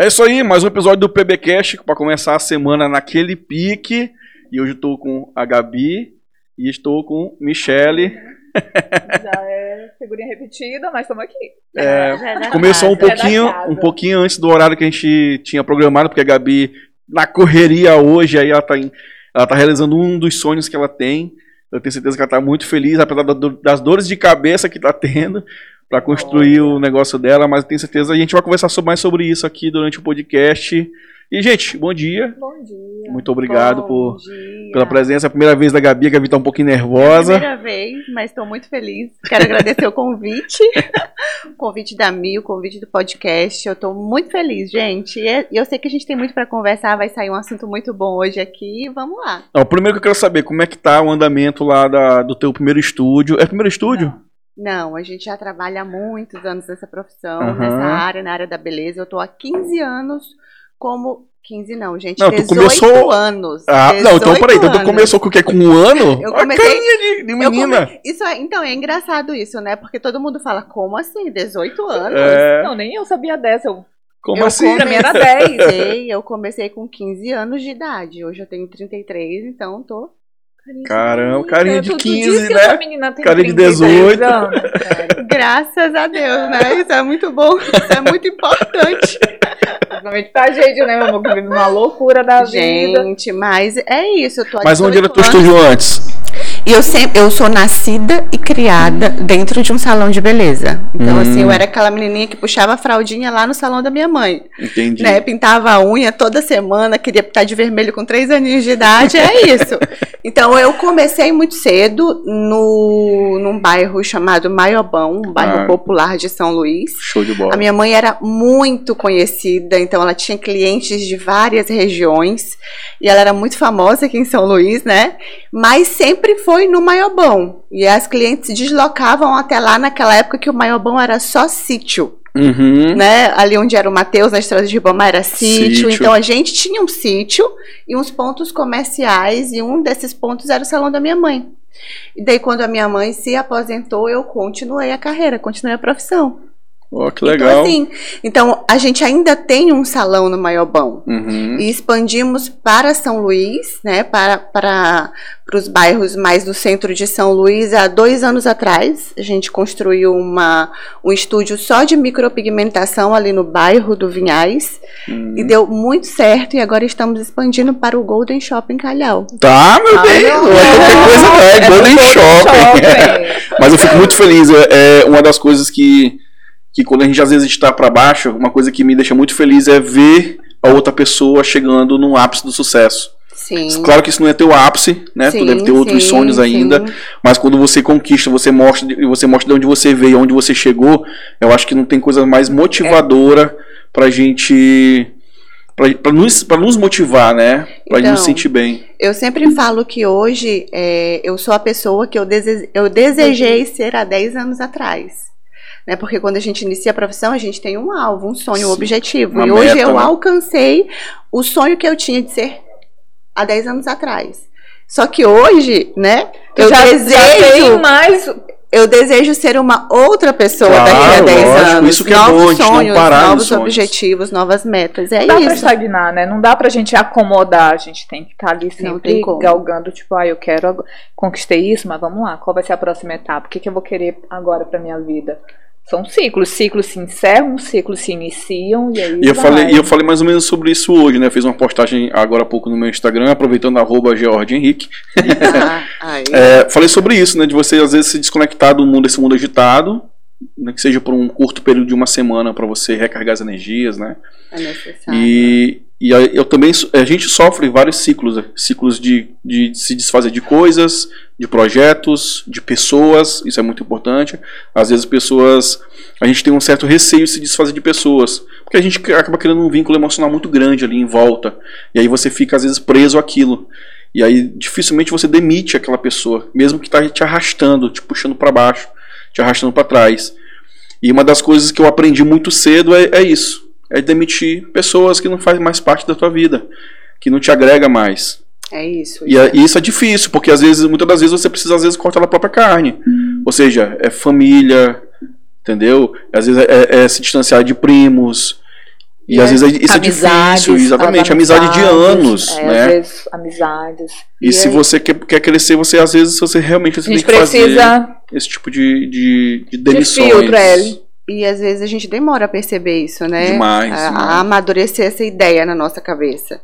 É isso aí, mais um episódio do PBcast para começar a semana naquele pique. E hoje estou com a Gabi e estou com Michele. Já é figurinha repetida, mas estamos aqui. É, é começou um casa. pouquinho, É um pouquinho antes do horário que a gente tinha programado, porque a Gabi na correria hoje, aí ela tá, ela tá realizando um dos sonhos que ela tem. Eu tenho certeza que ela tá muito feliz, apesar das dores de cabeça que tá tendo para construir o negócio dela, mas eu tenho certeza que a gente vai conversar mais sobre isso aqui durante o podcast. E, gente, bom dia. Bom dia. Muito obrigado por, dia. pela presença. É a primeira vez da Gabi, a Gabi tá um pouquinho nervosa. Primeira vez, mas estou muito feliz. Quero agradecer o convite, o convite da Mi, o convite do podcast. Eu estou muito feliz, gente. E é- e eu sei que a gente tem muito para conversar, vai sair um assunto muito bom hoje aqui. Vamos lá. Ó, primeiro que eu quero saber, como é que tá o andamento lá da- do teu primeiro estúdio? É o primeiro estúdio? Não, a gente já trabalha há muitos anos nessa profissão, Aham. nessa área, na área da beleza. Eu estou há 15 anos como 15 não, gente, Não, tu 18 começou- anos. Ah, não, então 18 peraí, então tu começou com o quê? Com um ano? Eu Olha a comecei- carinha de, de Eu menina. come- Isso é, então, é engraçado isso, né? Porque todo mundo fala, como assim? 18 anos? É, Não, nem eu sabia dessa. Eu, como eu assim? Pra mim era 10. comecei, eu comecei com 15 anos de idade. Hoje eu tenho 33, então tô. Caramba, carinha de Tu- tu 15, disse que né? essa menina tem Carinha de 33 18. anos. Graças a Deus, né? Isso é muito bom, isso é muito importante. Principalmente pra gente, né, meu amor? Que vive uma loucura da vida. Gente, mas é isso. Eu tô Mas onde era 18 teu anos. estúdio antes? E eu sempre, eu sou nascida e criada dentro de um salão de beleza. Então, Hum. assim, eu era aquela menininha que puxava a fraldinha lá no salão da minha mãe. Entendi. né, pintava a unha toda semana, queria pintar de vermelho com três aninhos de idade, é isso. Então eu comecei muito cedo no, num bairro chamado Maiobão, um bairro Ah. popular de São Luís. Show de bola. A minha mãe era muito conhecida, então ela tinha clientes de várias regiões e ela era muito famosa aqui em São Luís, né? Mas sempre foi no Maiobão. E as clientes se deslocavam até lá naquela época que o Maiobão era só sítio Uhum. né? Ali onde era o Mateus, na estrada de Ribamar, era sítio. Sítio. Então a gente tinha um sítio e uns pontos comerciais, e um desses pontos era o salão da minha mãe. E daí, quando a minha mãe se aposentou, eu continuei a carreira, continuei a profissão. Ó, que legal. Então, assim, então a gente ainda tem um salão no Maiobão. Uhum. E expandimos para São Luís, né, para, para, para os bairros mais do centro de São Luís. Há dois anos atrás, a gente construiu uma, um estúdio só de micropigmentação ali no bairro do Vinhais. Uhum. E deu muito certo. E agora estamos expandindo para o Golden Shopping Calhau. Tá, meu Ah, Deus. não. Não é qualquer coisa, não. É É Golden do Shopping. shopping. Mas eu fico muito feliz. É é uma das coisas que, que quando a gente às vezes está para baixo, uma coisa que me deixa muito feliz é ver a outra pessoa chegando no ápice do sucesso. Sim. Claro que isso não é teu ápice, né? tu Sim, deve ter outros sim, sonhos ainda. sim. Mas quando você conquista, você mostra, e você mostra de onde você veio, onde você chegou, eu acho que não tem coisa mais motivadora pra gente. Pra, pra, nos, pra nos motivar, né? Pra gente Então, nos sentir bem. Eu sempre falo que hoje é, eu sou a pessoa que eu, dese- eu desejei ser há 10 anos atrás. Né? Porque quando a gente inicia a profissão, a gente tem um alvo, um sonho, um Sim, objetivo. uma e hoje meta, eu né? alcancei o sonho que eu tinha de ser há 10 anos atrás. Só que hoje, né, eu já, desejo, já mais. eu desejo ser uma outra pessoa Claro, daqui a 10 lógico, anos. isso que é novos bom, gente não sonhos, parar novos sonhos. objetivos, novas metas. É Não dá pra isso. estagnar, né? Não dá pra gente acomodar. A gente tem que estar ali Não sempre galgando, tipo, ah, eu quero. Conquistei isso, mas vamos lá. Qual vai ser a próxima etapa? O que, que eu vou querer agora pra minha vida? São ciclos. Ciclos se encerram, ciclos se iniciam e aí. E eu, vai. falei, e eu falei mais ou menos sobre isso hoje, né? Fiz uma postagem agora há pouco no meu Instagram, aproveitando arroba George Henrique. Ah. É, falei sobre isso, né? De você às vezes se desconectar do mundo, desse mundo agitado, né, que seja por um curto período de uma semana para você recarregar as energias, né? É necessário. E, e eu também a gente sofre vários ciclos, né? ciclos de, de se desfazer de coisas, de projetos, de pessoas, isso é muito importante. Às vezes pessoas, a gente tem um certo receio de se desfazer de pessoas, porque a gente acaba criando um vínculo emocional muito grande ali em volta, e aí você fica às vezes preso àquilo. E aí dificilmente você demite aquela pessoa, mesmo que tá te arrastando, te puxando para baixo, te arrastando para trás. E uma das coisas que eu aprendi muito cedo é, é isso, é demitir pessoas que não fazem mais parte da tua vida, que não te agrega mais. É isso. E, é- e isso é difícil, porque às vezes, muitas das vezes você precisa às vezes cortar a própria carne. Ou seja, é família, entendeu? Às vezes é, é se distanciar de primos. E, E às é- vezes isso é difícil, exatamente, amizade de anos, é, né? Às vezes, amizades. E, se aí, você quer, quer crescer, você às vezes você realmente você tem que fazer precisa esse tipo de, de, de de demissões. filtro, Ellie. E às vezes a gente demora a perceber isso, né? Demais, A, demais. a amadurecer essa ideia na nossa cabeça.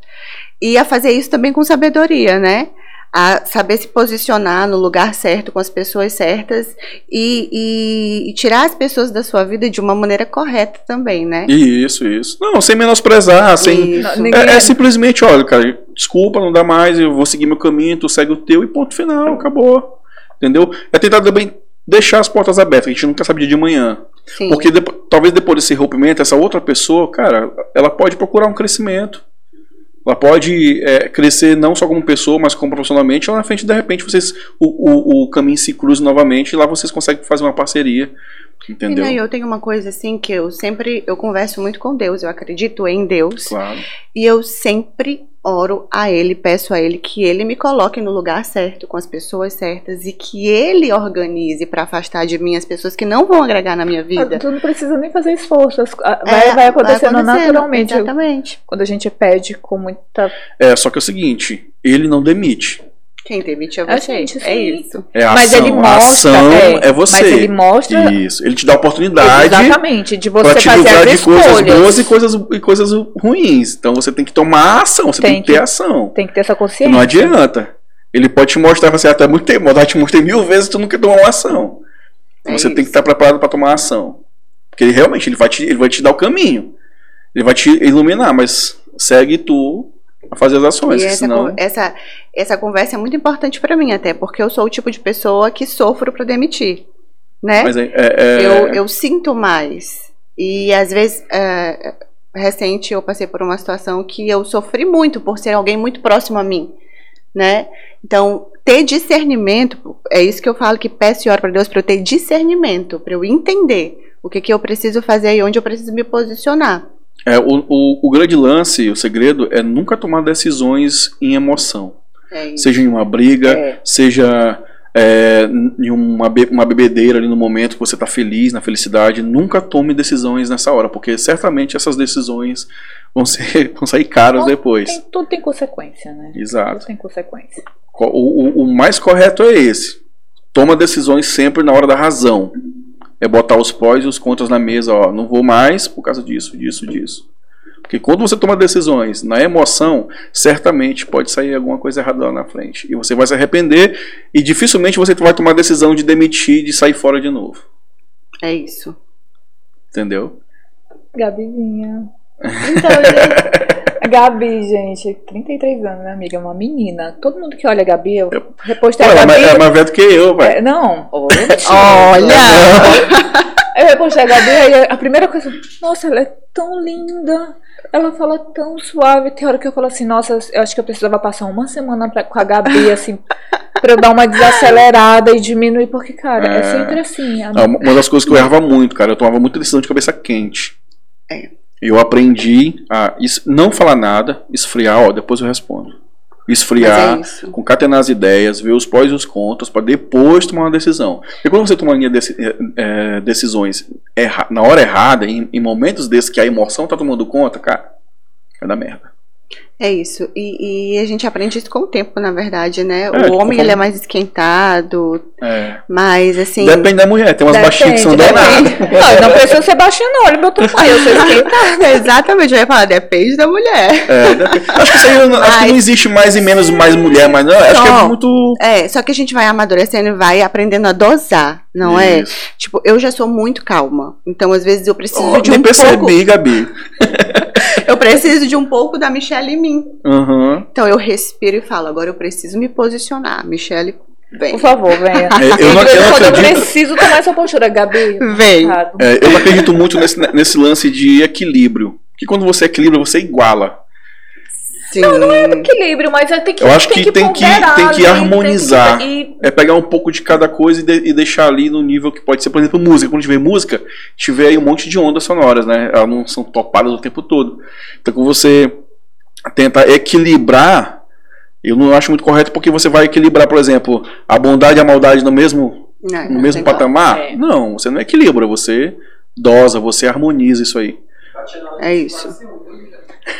E a fazer isso também com sabedoria, né? A saber se posicionar no lugar certo, com as pessoas certas e, e- e tirar as pessoas da sua vida de uma maneira correta também, né? Isso, isso. Não, sem menosprezar, sem. Ninguém- É, é simplesmente, olha, cara, desculpa, não dá mais, eu vou seguir meu caminho, tu segue o teu e ponto final, acabou. Entendeu? É tentar também deixar as portas abertas, a gente nunca sabe dia de manhã. Sim. Porque depo- talvez depois desse rompimento, essa outra pessoa, cara, ela pode procurar um crescimento. Ela pode é, crescer não só como pessoa, mas como profissionalmente. Lá na frente, de repente, vocês o, o, o caminho se cruza novamente e lá vocês conseguem fazer uma parceria. Entendeu? E, não, eu tenho uma coisa assim que eu sempre eu converso muito com Deus, eu acredito em Deus Claro. e eu sempre oro a Ele, peço a Ele que Ele me coloque no lugar certo, com as pessoas certas e que Ele organize para afastar de mim as pessoas que não vão agregar na minha vida. Tu não precisa nem fazer esforço. as- a- É, Vai, vai acontecendo naturalmente. Exatamente. Quando a gente pede com muita. É, só que é o seguinte, ele não demite. Quem demite é A você. gente, é isso. É a mas ação. ele a mostra. ação é, você. Mas ele mostra. Isso. Ele te dá a oportunidade Exatamente. De você te fazer as de coisas boas e coisas, e coisas ruins. Então você tem que tomar ação, você tem, Tem que ter ação. Tem que ter essa consciência. Não adianta. Ele pode te mostrar, você até muito tempo, mas te mostrei mil vezes e tu nunca tomou uma ação. Então É você tem que isso. estar preparado para tomar ação. Porque ele realmente ele vai, te, ele vai te dar o caminho. Ele vai te iluminar, mas segue tu a fazer as ações. E essa, senão... essa, essa conversa é muito importante para mim, até porque eu sou o tipo de pessoa que sofro para demitir. Né? Mas é, é- é- eu, eu sinto mais. E às vezes, é, recente, eu passei por uma situação que eu sofri muito por ser alguém muito próximo a mim. Né? Então, ter discernimento, é isso que eu falo que peço e oro para Deus para eu ter discernimento, para eu entender o que, que eu preciso fazer e onde eu preciso me posicionar. É, o, o, o grande lance, o segredo, é nunca tomar decisões em emoção. É. Seja em uma briga, É. seja é, em uma, be- uma bebedeira ali no momento que você está feliz, na felicidade. Nunca tome decisões nessa hora, porque certamente essas decisões vão, ser, vão sair caras depois. Tem- tudo tem consequência, né? Exato. Tudo tem consequência. Co- O, o- o mais correto é esse. Toma decisões sempre na hora da razão. É botar os prós e os contras na mesa, ó. Não vou mais por causa disso, disso, disso. Porque quando você toma decisões na emoção, certamente pode sair alguma coisa errada lá na frente. E você vai se arrepender e dificilmente você vai tomar a decisão de demitir, de sair fora de novo. É isso. Entendeu? Gabizinha. Então, gente. A Gabi, gente, 33 anos, né, amiga? Uma menina. Todo mundo que olha a Gabi, eu repostei Pô, a ela é Gabi. mais- é mais velha do que eu, É, velho. não, oxe. Olha! Eu repostei a Gabi, aí a primeira coisa, nossa, ela é tão linda. Ela fala tão suave. Tem hora que eu falo assim, nossa, eu acho que eu precisava passar uma semana pra- com a Gabi, assim, pra eu dar uma desacelerada e diminuir, porque, cara, é, É. sempre assim. a- Uma das coisas que eu errava muito, cara, eu tomava muita decisão de cabeça quente. É. Eu aprendi a não falar nada, esfriar, ó, depois eu respondo. Esfriar, é concatenar as ideias, ver os prós e os contras, para depois tomar uma decisão. E quando você toma linha deci- eh, decisões erra- na hora errada, em, em momentos desses que a emoção tá tomando conta, cara, vai dar merda. É isso. E, e a gente aprende isso com o tempo, na verdade, né? É, o homem, ele é mais esquentado, É. mas assim. Depende da mulher, tem umas baixinhas que são Depende, danadas. depende. Não, não precisa ser baixinho, não. Olha meu tamanho, eu sou esquentada. Exatamente, eu ia falar, depende da mulher. É, depende. Acho que isso aí não, acho que não Mas- existe mais e menos mais mulher, mas não, acho que é muito. É, só que a gente vai amadurecendo e vai aprendendo a dosar, não é? Isso. Tipo, eu já sou muito calma. Então, às vezes, eu preciso Oh, de um percebi, pouco. Gabi. Eu preciso de um pouco da Michelle em mim. Aham. Então eu respiro e falo, agora eu preciso me posicionar. Michelle, vem. Por favor, venha. É, eu não- eu não quando eu acredito. preciso tomar essa postura, Gabi. Vem. Tá, É, eu não acredito muito nesse, nesse lance de equilíbrio. Que quando você equilibra, você iguala. Sim. equilíbrio, mas é tem que Eu acho que tem que- tem que harmonizar. tem que- É pegar um pouco de cada coisa e, de- e deixar ali no nível que pode ser, por exemplo, música. Quando tiver música, tiver aí um monte de ondas sonoras, né? Elas não são topadas o tempo todo. Então, quando você tenta equilibrar, eu não acho muito correto porque você vai equilibrar, por exemplo, a bondade e a maldade no mesmo, Não, no não mesmo tem patamar. É. Não, você não equilibra, você dosa, você harmoniza isso aí. É isso.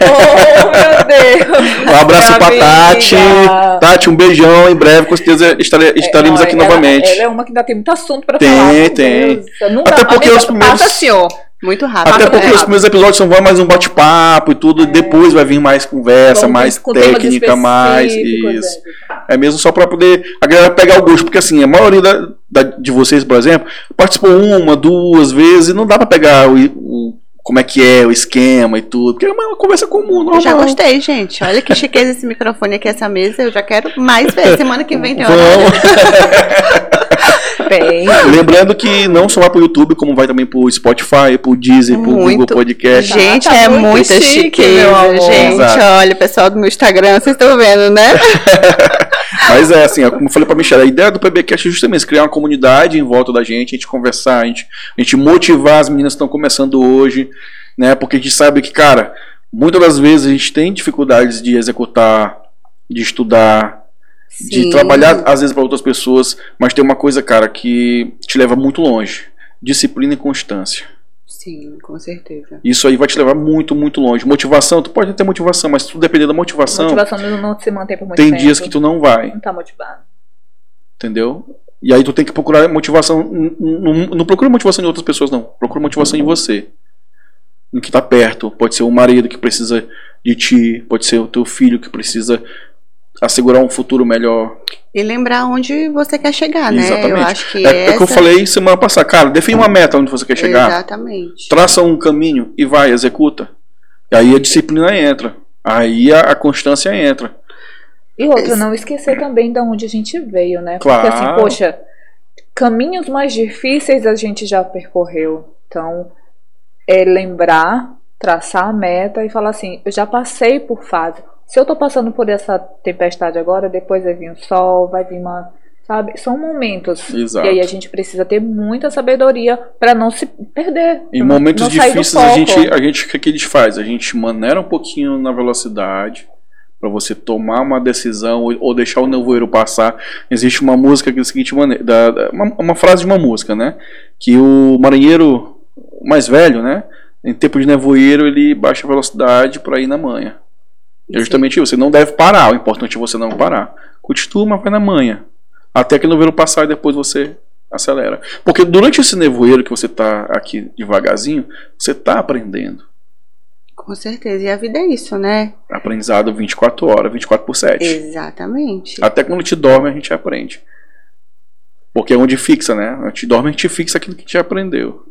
Oh, meu Deus! Um abraço pra Minha Tati. Tati, um beijão. Em breve, com certeza, estare- estaremos Não, aqui ela- novamente. Ela é uma que ainda tem muito assunto pra Tem, falar. tem. Nunca, Até porque os primeiros- Passa assim, ó. Muito rápido. Até porque os rápido. primeiros episódios são mais um bate-papo e tudo. Depois vai vir mais conversa, Vamos mais técnica, mais específicos, isso. é. É mesmo só pra poder a galera pegar o gosto, porque assim, a maioria da, da- de vocês, por exemplo, participou uma, duas vezes, e não dá pra pegar o, o- como é que é o esquema e tudo, porque é uma conversa comum, normal. Eu já gostei, gente. Olha que chiqueza esse microfone aqui, essa mesa. Eu já quero mais ver. Semana que vem tem horário. Bem, Lembrando que não só vai pro YouTube, como vai também pro Spotify, pro Deezer, pro Muito. Google Podcast. Gente, Tá é muito muita chique, chiqueza, meu amor. gente. Exato. Olha, o pessoal do meu Instagram, vocês estão vendo, né? Mas é assim, ó, como eu falei pra Michelle, a ideia do PBcast é justamente criar uma comunidade em volta da gente, a gente conversar, a gente, a gente motivar as meninas que estão começando hoje, né? Porque a gente sabe que, cara, muitas das vezes a gente tem dificuldades de executar, de estudar, de Sim. trabalhar às vezes para outras pessoas, mas tem uma coisa, cara, que te leva muito longe: disciplina e constância. Sim, com certeza. Isso aí vai te levar muito, muito longe. Motivação, tu pode ter motivação, mas se tu depender da motivação, motivação não, não se mantém por muito tem tempo. dias que tu não vai. Não tá motivado. Entendeu? E aí tu tem que procurar motivação. n- n- Não, procura motivação em outras pessoas, não. Procura motivação em você. Em que tá perto. Pode ser o marido que precisa de ti. Pode ser o teu filho que precisa assegurar um futuro melhor. E lembrar onde você quer chegar, né? Eu Exatamente. acho que é, essa... o que eu falei semana passada. Cara, define uma meta onde você quer chegar. Exatamente. Traça um caminho e vai, executa. E aí a disciplina entra. Aí a, a constância entra. E outra, não esquecer também de onde a gente veio, né? Claro. Porque assim, poxa, caminhos mais difíceis a gente já percorreu. Então, é lembrar, traçar a meta e falar assim, eu já passei por fase. Se eu tô passando por essa tempestade agora, depois vai vir o sol, vai vir uma. Sabe? São momentos. Exato. E aí a gente precisa ter muita sabedoria para não se perder. Em momentos difíceis a gente, a gente o que, que a gente faz? A gente maneira um pouquinho na velocidade para você tomar uma decisão ou, deixar o nevoeiro passar. Existe uma música que é seguinte maneira, da- da- uma, uma frase de uma música, né? Que o marinheiro mais velho, né? Em tempo de nevoeiro ele baixa a velocidade para ir na manha. É justamente isso. Você não deve parar. O importante é você não parar. Continua, mas vai na manha. Até que o nevoeiro passar e depois você acelera. Porque durante esse nevoeiro que você está aqui devagarzinho, você está aprendendo. Com certeza. E a vida é isso, né? Aprendizado 24 horas, 24 por 7. Exatamente. Até quando gente dorme, a gente aprende. Porque é onde fixa, né? A gente dorme, a gente fixa aquilo que a gente aprendeu.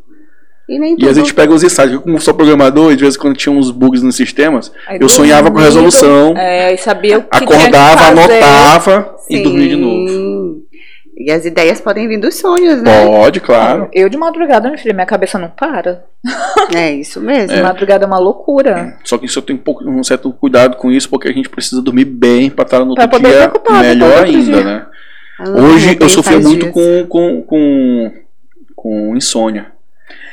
E nem E a gente pega os insights. Eu, como sou programador, de vez em quando tinha uns bugs nos sistemas, Aí eu sonhava com resolução, É, e sabia o que tinha que acordava, fazer. anotava e dormia de novo. Sim. E as ideias podem vir dos sonhos, né? Pode, claro. Eu de madrugada, minha filha, minha cabeça não para. É isso mesmo. De madrugada é uma loucura. Só que isso eu tenho um, pouco, um certo cuidado com isso, porque a gente precisa dormir bem para estar no Pra outro dia pra melhor ainda, dia. né? Ah, Hoje eu sofria muito com, com, com, com insônia.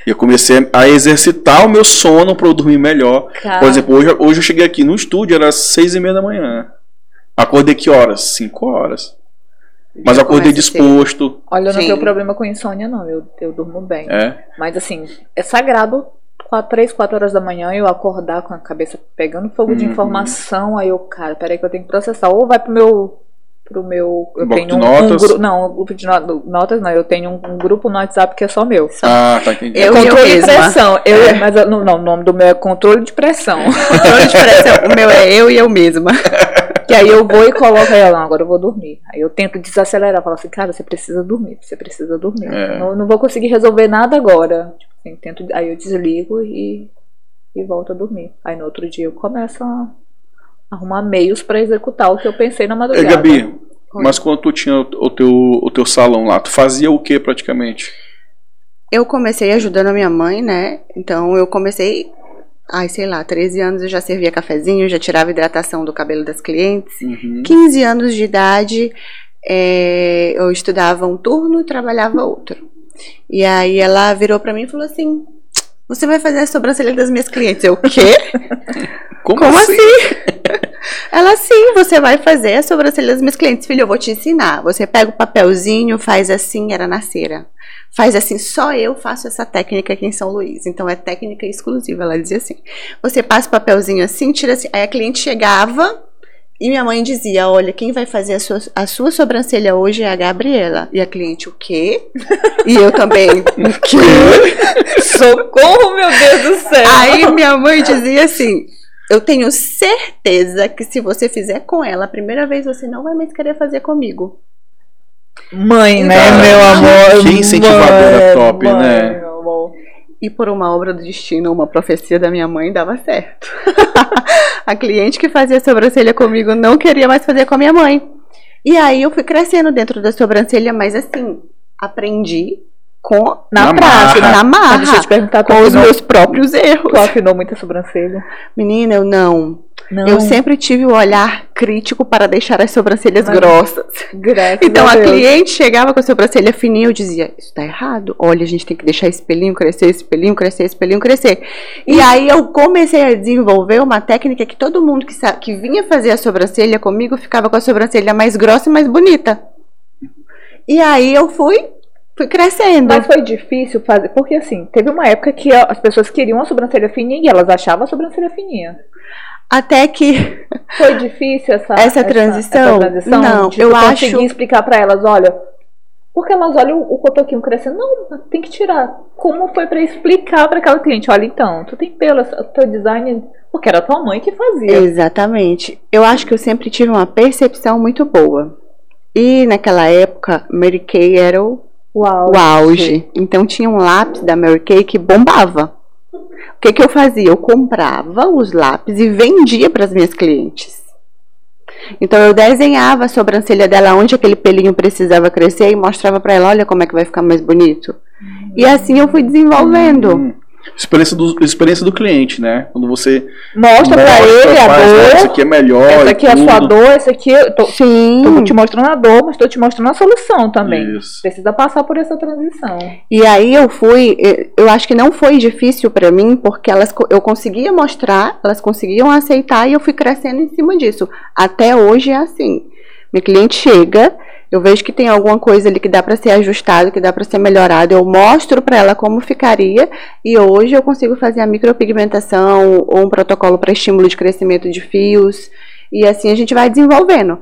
E eu comecei a exercitar o meu sono para eu dormir melhor. Cara, Por exemplo, hoje, hoje eu cheguei aqui no estúdio, era seis e meia da manhã. Acordei que horas? Cinco horas. Mas Já acordei disposto. olha, eu não Sim. tenho problema com insônia, não. Eu, eu durmo bem. É. Mas assim, é sagrado. Quatro, três, quatro horas da manhã eu acordar com a cabeça pegando fogo de Uhum. informação, aí eu, cara, peraí que eu tenho que processar. Ou vai pro meu. Pro meu. Eu Bloco tenho de um, notas? um grupo. Não, um grupo de no- notas não. Eu tenho um, um grupo no WhatsApp que é só meu. Ah, tá entendido. Eu eu controle de mesma. pressão. Eu, Mas eu- não, não, o nome do meu é controle de pressão. Controle de pressão. O meu é eu e eu mesma. Que aí eu vou e coloco ela, não, agora eu vou dormir. Aí eu tento desacelerar, falo assim, cara, você precisa dormir, você precisa dormir. É. Não, não vou conseguir resolver nada agora. Tipo assim, tento, aí eu desligo e, e volto a dormir. Aí no outro dia eu começo a arrumar meios pra executar o que eu pensei na madrugada. Gabi, mas quando tu tinha o teu, o teu salão lá, tu fazia o que praticamente? Eu comecei ajudando a minha mãe, né? Então eu comecei, ai, sei lá, 13 anos eu já servia cafezinho, já tirava hidratação do cabelo das clientes. Uhum. 15 anos de idade, é, eu estudava um turno e trabalhava outro. E aí ela virou pra mim e falou assim: Você vai fazer a sobrancelha das minhas clientes? Eu, o quê? Como assim? Ela, sim, você vai fazer a sobrancelha das minhas clientes. Filho, eu vou te ensinar. Você pega o papelzinho, faz assim, era na cera. faz assim, só eu faço essa técnica aqui em São Luís. Então é técnica exclusiva. Ela dizia assim: você passa o papelzinho assim, tira assim. Aí a cliente chegava e minha mãe dizia: Olha, quem vai fazer a sua, a sua sobrancelha hoje é a Gabriela. E a cliente, o quê? E eu também, o quê? Socorro, meu Deus do céu! Aí minha mãe dizia assim: Eu tenho certeza que se você fizer com ela a primeira vez, você não vai mais querer fazer comigo. Mãe, né, Cara, meu amor? que incentivadora Mãe, top, mãe, né? meu amor. E por uma obra do destino, uma profecia da minha mãe, dava certo. a cliente que fazia sobrancelha comigo não queria mais fazer com a minha mãe. E aí eu fui crescendo dentro da sobrancelha, mas assim, aprendi com Na, Na prática, marra. na Mas marra, deixa eu te perguntar, com os meus próprios erros. tu afinou muita sobrancelha? Menina, eu não. Não. Eu sempre tive o olhar crítico para deixar as sobrancelhas Mas- grossas. Graças Então a Deus. cliente chegava com a sobrancelha fininha, eu dizia, isso tá errado. Olha, a gente tem que deixar esse pelinho crescer, esse pelinho crescer, esse pelinho crescer. E aí eu comecei a desenvolver uma técnica que todo mundo que, que vinha fazer a sobrancelha comigo ficava com a sobrancelha mais grossa e mais bonita. E aí eu fui, fui crescendo. Mas foi difícil fazer, porque assim, teve uma época que as pessoas queriam a sobrancelha fininha e elas achavam a sobrancelha fininha. Até que Foi difícil essa, Essa transição? essa transição? Não, de eu acho- conseguir explicar pra elas, olha, porque elas olham o, o cotoquinho crescendo, não, tem que tirar. Como foi pra explicar pra aquela cliente, olha, então, tu tem pelo, o teu design, porque era tua mãe que fazia. Exatamente. Eu acho que eu sempre tive uma percepção muito boa. E naquela época, Mary Kay era o, Uau. o auge. Então tinha um lápis da Mary Kay que bombava. Que, que eu fazia? Eu comprava os lápis e vendia para as minhas clientes. Então eu desenhava a sobrancelha dela onde aquele pelinho precisava crescer e mostrava para ela, olha como é que vai ficar mais bonito. E assim eu fui desenvolvendo. Experiência do, experiência do cliente, né? Quando você Mostra pra mostra, ele a faz, olha, Isso dor, aqui é melhor. essa aqui é a sua dor, essa aqui, eu tô, Sim. tô te mostrando a dor, mas tô te mostrando a solução também. Isso. Precisa passar por essa transição. E aí eu fui, eu acho que não foi difícil pra mim, porque elas, eu conseguia mostrar, elas conseguiam aceitar e eu fui crescendo em cima disso. Até hoje é assim. Minha cliente chega, eu vejo que tem alguma coisa ali que dá pra ser ajustado, que dá pra ser melhorado, eu mostro pra ela como ficaria e hoje eu consigo fazer a micropigmentação ou um protocolo para estímulo de crescimento de fios e assim a gente vai desenvolvendo.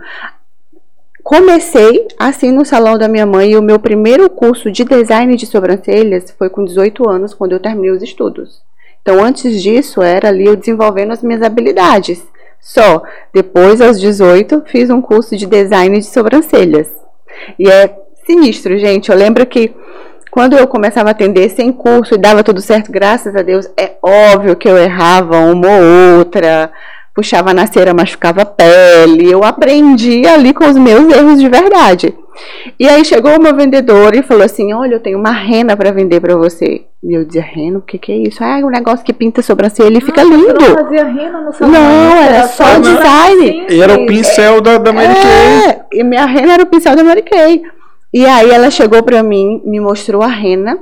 Comecei assim no salão da minha mãe e o meu primeiro curso de design de sobrancelhas foi com 18 anos, quando eu terminei os estudos. Então, antes disso, era ali eu desenvolvendo as minhas habilidades. Só. Depois, aos 18, fiz um curso de design de sobrancelhas. E é sinistro, gente. Eu lembro que quando eu começava a atender sem curso e dava tudo certo, graças a Deus, é óbvio que eu errava uma ou outra, puxava na cera, machucava a pele. Eu aprendi ali com os meus erros de verdade. E aí chegou uma vendedora e falou assim: Olha, eu tenho uma rena para vender para você. E eu dizia: Rena, o que, que é isso? Ah, é um negócio que pinta a sobrancelha e fica Você lindo. não fazia rena no salão? Não, era só design. E era o pincel da, da Mary Kay. É, e minha rena era o pincel da Mary Kay. E aí ela chegou pra mim, me mostrou a rena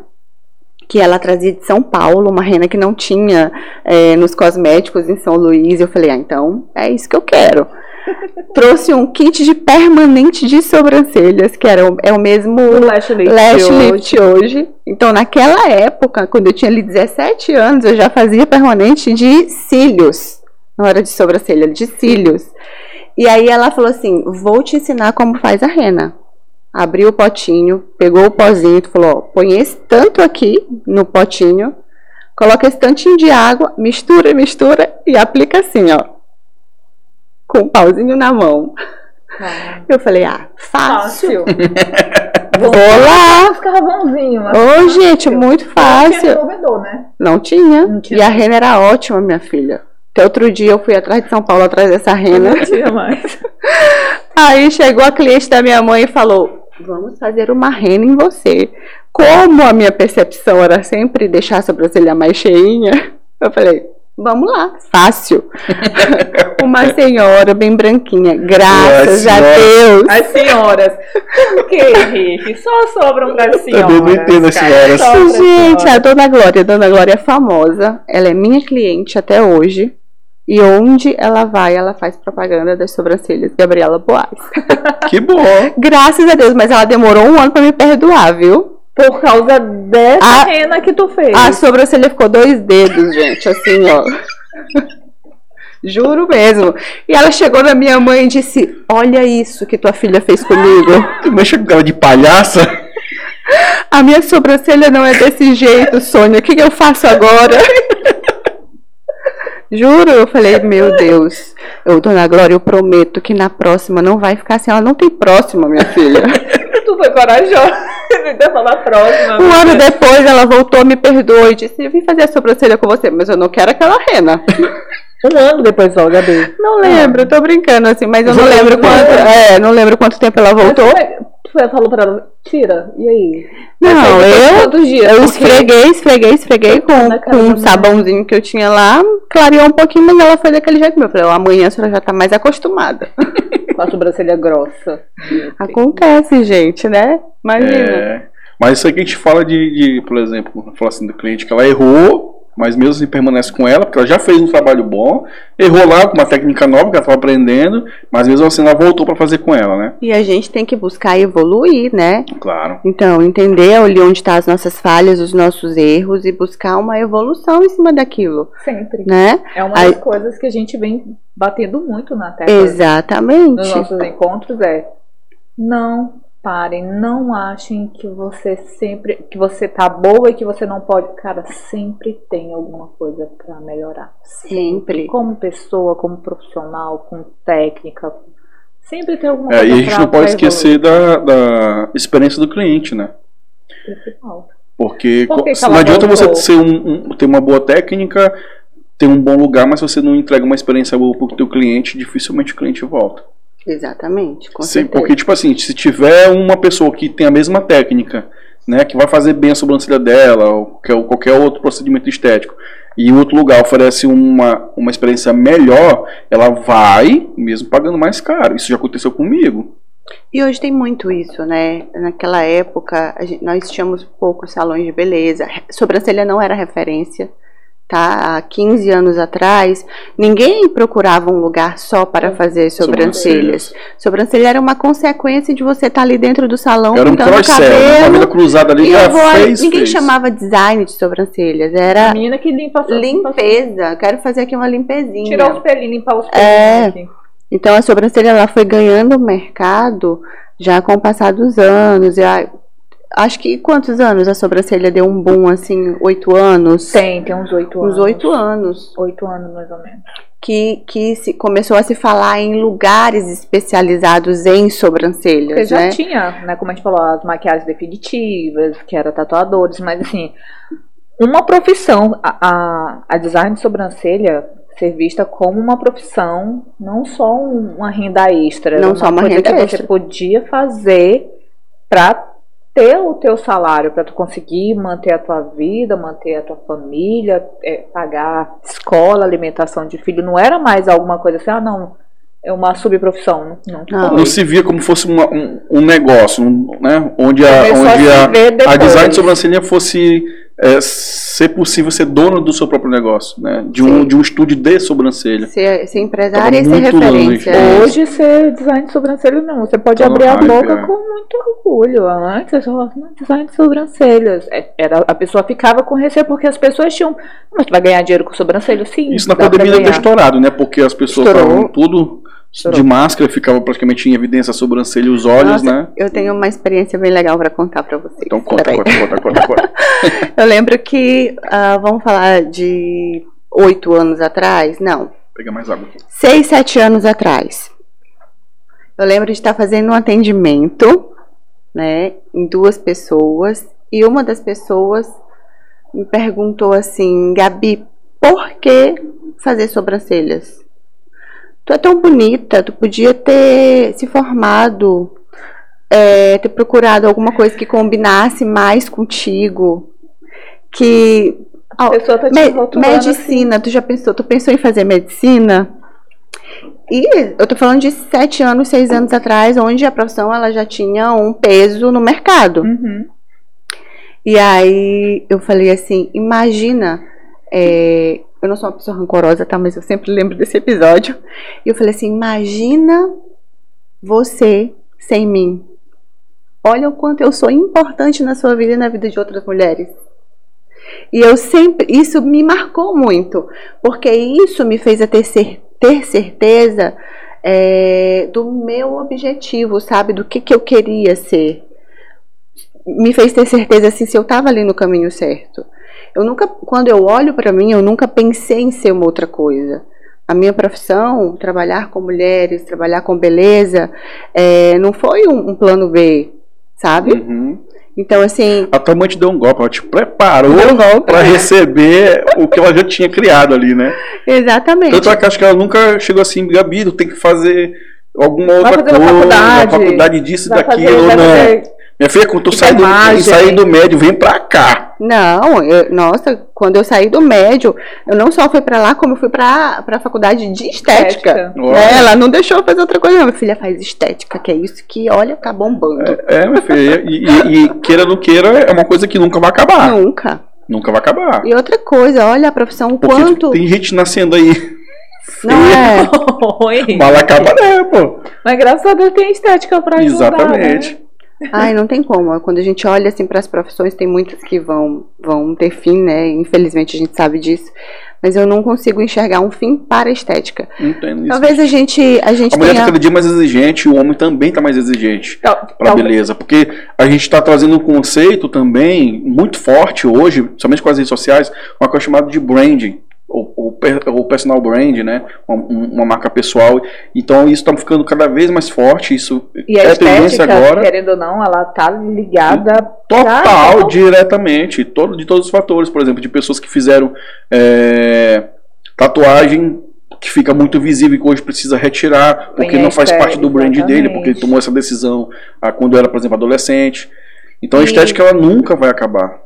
que ela trazia de São Paulo, uma rena que não tinha é, nos cosméticos em São Luís. Eu falei, ah, então é isso que eu quero. Trouxe um kit de permanente de sobrancelhas, que era o, é o mesmo O Lash Lift Lash hoje. Lift hoje. Então, naquela época, quando eu tinha ali 17 anos, eu já fazia permanente de cílios. Não era de sobrancelha, de cílios. E aí ela falou assim: vou te ensinar como faz a rena. Abriu o potinho, pegou o pozinho, falou: ó, põe esse tanto aqui no potinho, coloca esse tantinho de água, mistura, mistura e aplica assim, ó. Com o pauzinho na mão. Eu falei: ah, fácil. Fácil. Vou lá. Os carvãozinhos. Ô, gente, muito fácil. desenvolvedor, né? Não tinha. Não tinha E a rena era ótima, minha filha. Até outro dia eu fui atrás de São Paulo atrás dessa rena. Não tinha mais. Aí chegou a cliente da minha mãe e falou: Vamos fazer uma rena em você. Como a minha percepção era sempre deixar a sobrancelha mais cheinha, eu falei: Vamos lá, fácil. uma senhora bem branquinha, graças a. Deus. As senhoras. Por que, Rick? Só sobram para as senhoras. Também não entendo as senhoras. Gente, a Dona Glória, a Dona Glória é famosa. Ela é minha cliente até hoje. E onde ela vai, ela faz propaganda das sobrancelhas Gabriela Boaz. Que bom. Graças a Deus, mas ela demorou um ano pra me perdoar, viu? Por causa dessa A- rena que tu fez. A sobrancelha ficou dois dedos, gente, assim, ó. Juro mesmo. E ela chegou na minha mãe e disse: Olha isso que tua filha fez comigo. Tu mexe com cara de palhaça. A minha sobrancelha não é desse jeito, Sônia. O que, que eu faço agora? Juro, eu falei, meu Deus. Eu, dona Glória, eu prometo que na próxima não vai ficar assim. Ela não tem próxima, minha filha. Tu foi corajosa. Então falar próxima. Um ano depois ela voltou, me perdoou e disse: Eu vim fazer a sobrancelha com você, mas eu não quero aquela rena. Um ano depois só, Gabi. Não lembro, eu tô brincando assim, mas eu não lembro não quanto. É, não lembro quanto tempo ela voltou. Tu foi- falou pra ela, tira, e aí? Não, eu, Quantos dias? eu Porque- esfreguei, esfreguei, esfreguei com, cara com da um sabãozinho que eu tinha lá, clareou um pouquinho, mas ela foi daquele jeito meu. Eu falei, "Ó, amanhã a senhora já tá mais acostumada. Com a sobrancelha grossa. Acontece, gente, né? Imagina. É, mas isso aí que a gente fala de, de, por exemplo, fala assim do cliente que ela errou, mas mesmo assim permanece com ela, porque ela já fez um trabalho bom, errou lá com uma técnica nova que ela estava aprendendo, mas mesmo assim ela voltou para fazer com ela, né? E a gente tem que buscar evoluir, né? Claro. Então, entender ali onde estão as nossas falhas, os nossos erros e buscar uma evolução em cima daquilo, Sempre. né? É uma Aí- das coisas que a gente vem batendo muito na tecla Exatamente. nos nossos encontros é não parem, não achem que você sempre que você tá boa e que você não pode, cara, sempre tem alguma coisa pra melhorar. Sempre. Como pessoa, como profissional, com técnica, sempre tem alguma É, coisa e a gente não pode esquecer da, da experiência do cliente, né? principal. Porque Por que que não adianta você voltou? um, um- ter uma boa técnica, ter um bom lugar, mas se você não entrega uma experiência boa pro teu cliente, dificilmente o cliente volta. Exatamente, com certeza. porque, tipo assim, se tiver uma pessoa que tem a mesma técnica, né, que vai fazer bem a sobrancelha dela, ou qualquer, qualquer outro procedimento estético, e outro lugar oferece uma, uma experiência melhor, ela vai, mesmo pagando mais caro. Isso já aconteceu comigo. E hoje tem muito isso, né? Naquela época, gente- nós tínhamos poucos salões de beleza. Sobrancelha não era referência, tá? Há 15 anos atrás, ninguém procurava um lugar só para fazer sobrancelhas. Sobrancelha era uma consequência de você estar ali dentro do salão Era um pintando o cross-sell, uma cabelo. família cruzada ali, E já vou, fez, ninguém fez. chamava design de sobrancelhas, A era menina que limpa a limpeza. Quero fazer aqui uma limpezinha. Tirar os pelinhos, limpar os É. pelinhos. aqui. Então a sobrancelha ela foi ganhando mercado já com o passar dos anos. Já, acho que quantos anos a sobrancelha deu um boom assim? Oito anos? Tem, tem uns oito anos. Uns oito anos. Oito anos, mais ou menos. Que, que se, começou a se falar em lugares especializados em Porque sobrancelhas, já né? tinha, né, como a gente falou, as maquiagens definitivas, que era tatuadores, mas assim, uma profissão, a, a, a design de sobrancelha ser vista como uma profissão, não só um- uma renda extra, Não só uma renda que extra. você podia fazer pra ter o teu salário, pra tu conseguir manter a tua vida, manter a tua família, é, pagar escola, alimentação de filho, não era mais alguma coisa assim, ah não, é uma subprofissão, não. Não. Não se via como fosse uma- um, um negócio, um, né? Onde a, Começou a onde a, a depois. design de sobrancelha fosse é, ser possível ser dono do seu próprio negócio, né? De um, Sim. de um estúdio de sobrancelha. Ser, ser empresária Tava e ser muito referência. longe. né? Hoje ser design de sobrancelha não, você pode abrir a hype, boca é. com muito orgulho. Antes eu falava, design de sobrancelhas. É, Era, a pessoa ficava com receio porque as pessoas tinham. Mas tu vai ganhar dinheiro com sobrancelha? Sim. Isso na pandemia deve ter ganhar. estourado, né? Porque as pessoas Estourou. estavam tudo. De máscara, ficava praticamente em evidência a sobrancelha e os olhos, Nossa, né? Eu tenho uma experiência bem legal para contar para vocês. Então conta, Peraí. conta, conta, conta, conta. Eu lembro que, ah, vamos falar de oito anos atrás? Não, Pega mais água. seis, sete anos atrás. Eu lembro de estar fazendo um atendimento, né, em duas pessoas, e uma das pessoas me perguntou assim, Gabi, por que fazer sobrancelhas? Tu é tão bonita, tu podia ter se formado, é, ter procurado alguma coisa que combinasse mais contigo, que A pessoa tá te Me- rotulando assim. medicina, tu já pensou? Tu pensou em fazer medicina? E eu tô falando de sete anos, seis anos atrás, onde a profissão ela já tinha um peso no mercado. Uhum. E aí eu falei assim, imagina, é, eu não sou uma pessoa rancorosa, tá? Mas eu sempre lembro desse episódio. E eu falei assim, imagina você sem mim. olha o quanto eu sou importante na sua vida e na vida de outras mulheres. E eu sempre, isso me marcou muito, porque isso me fez ter, cer ter certeza é, do meu objetivo, sabe? Do que, que eu queria ser. Me fez ter certeza assim, se eu estava ali no caminho certo. Eu nunca, quando eu olho para mim, eu nunca pensei em ser uma outra coisa. A minha profissão, trabalhar com mulheres, trabalhar com beleza, é, não foi um, um, plano B, sabe? Uhum. Então, assim. A tua mãe te deu um golpe, ela te preparou um para receber o que ela já tinha criado ali, né? Exatamente. Tanto é que acho que ela nunca chegou assim, Gabi, tu tem que fazer alguma outra coisa, faculdade, faculdade disso, daquilo, fazer- Minha filha, quando tu sair do, sair do médio, vem pra cá. Não, eu- nossa, quando eu saí do médio, eu não só fui pra lá, como eu fui pra, pra faculdade de estética. Estética. Olha. É, ela não deixou eu fazer outra coisa, não. Minha filha faz estética, que é isso que, olha, tá bombando. É, minha filha, e, e- e queira ou não queira, é uma coisa que nunca vai acabar. Nunca. Nunca vai acabar. E outra coisa, olha a profissão, o Porque quanto. tem gente nascendo aí. Não é? Oi. Mal acaba, né, pô? Mas graças a Deus tem estética pra ajudar, Exatamente. né? Ai, não tem como. Quando a gente olha assim para as profissões, tem muitas que vão, vão ter fim, né? Infelizmente a gente sabe disso. Mas eu não consigo enxergar um fim para a estética. Não tem isso. Talvez a gente, a gente A mulher tá tenha. cada dia mais exigente, o homem também tá mais exigente Tal- talvez- beleza. Porque a gente está trazendo um conceito também muito forte hoje, somente com as redes sociais, uma coisa chamada de branding. Per- ou personal brand, né? Uma, um- uma marca pessoal. Então isso está ficando cada vez mais forte. Isso E a é tendência estética, agora. querendo ou não, ela tá ligada Total, Já, diretamente. Todo, de todos os fatores, por exemplo, de pessoas que fizeram é, tatuagem que fica muito visível e que hoje precisa retirar, porque não faz estética, parte do brand dele, exatamente. porque ele tomou essa decisão ah, quando era, por exemplo, adolescente. Então a E- estética ela nunca vai acabar.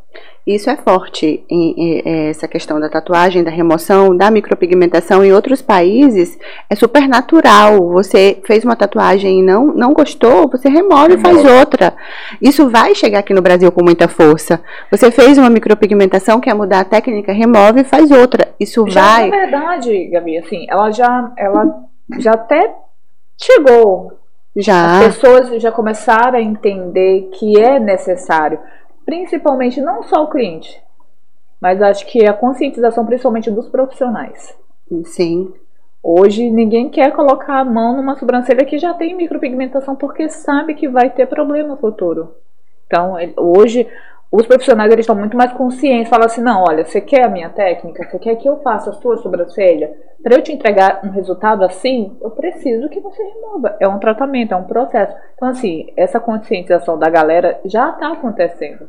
Isso é forte, em, em- em essa questão da tatuagem, da remoção, da micropigmentação. Em outros países é super natural. Você fez uma tatuagem e não, não gostou, você remove e faz outra. Isso vai chegar aqui no Brasil com muita força. Você fez uma micropigmentação, quer mudar a técnica, remove e faz outra. Isso Já, vai. na verdade, Gabi, assim, ela já, ela já até chegou. As Já. pessoas já começaram a entender que é necessário. Principalmente, não só o cliente, mas acho que a conscientização, principalmente dos profissionais. Sim. Hoje, ninguém quer colocar a mão numa sobrancelha que já tem micropigmentação porque sabe que vai ter problema no futuro. Então, hoje, os profissionais eles estão muito mais conscientes. Falam assim: não, olha, você quer a minha técnica? Você quer que eu faça a sua sobrancelha? Para eu te entregar um resultado assim, eu preciso que você remova. É um tratamento, é um processo. Então, assim, essa conscientização da galera já está acontecendo.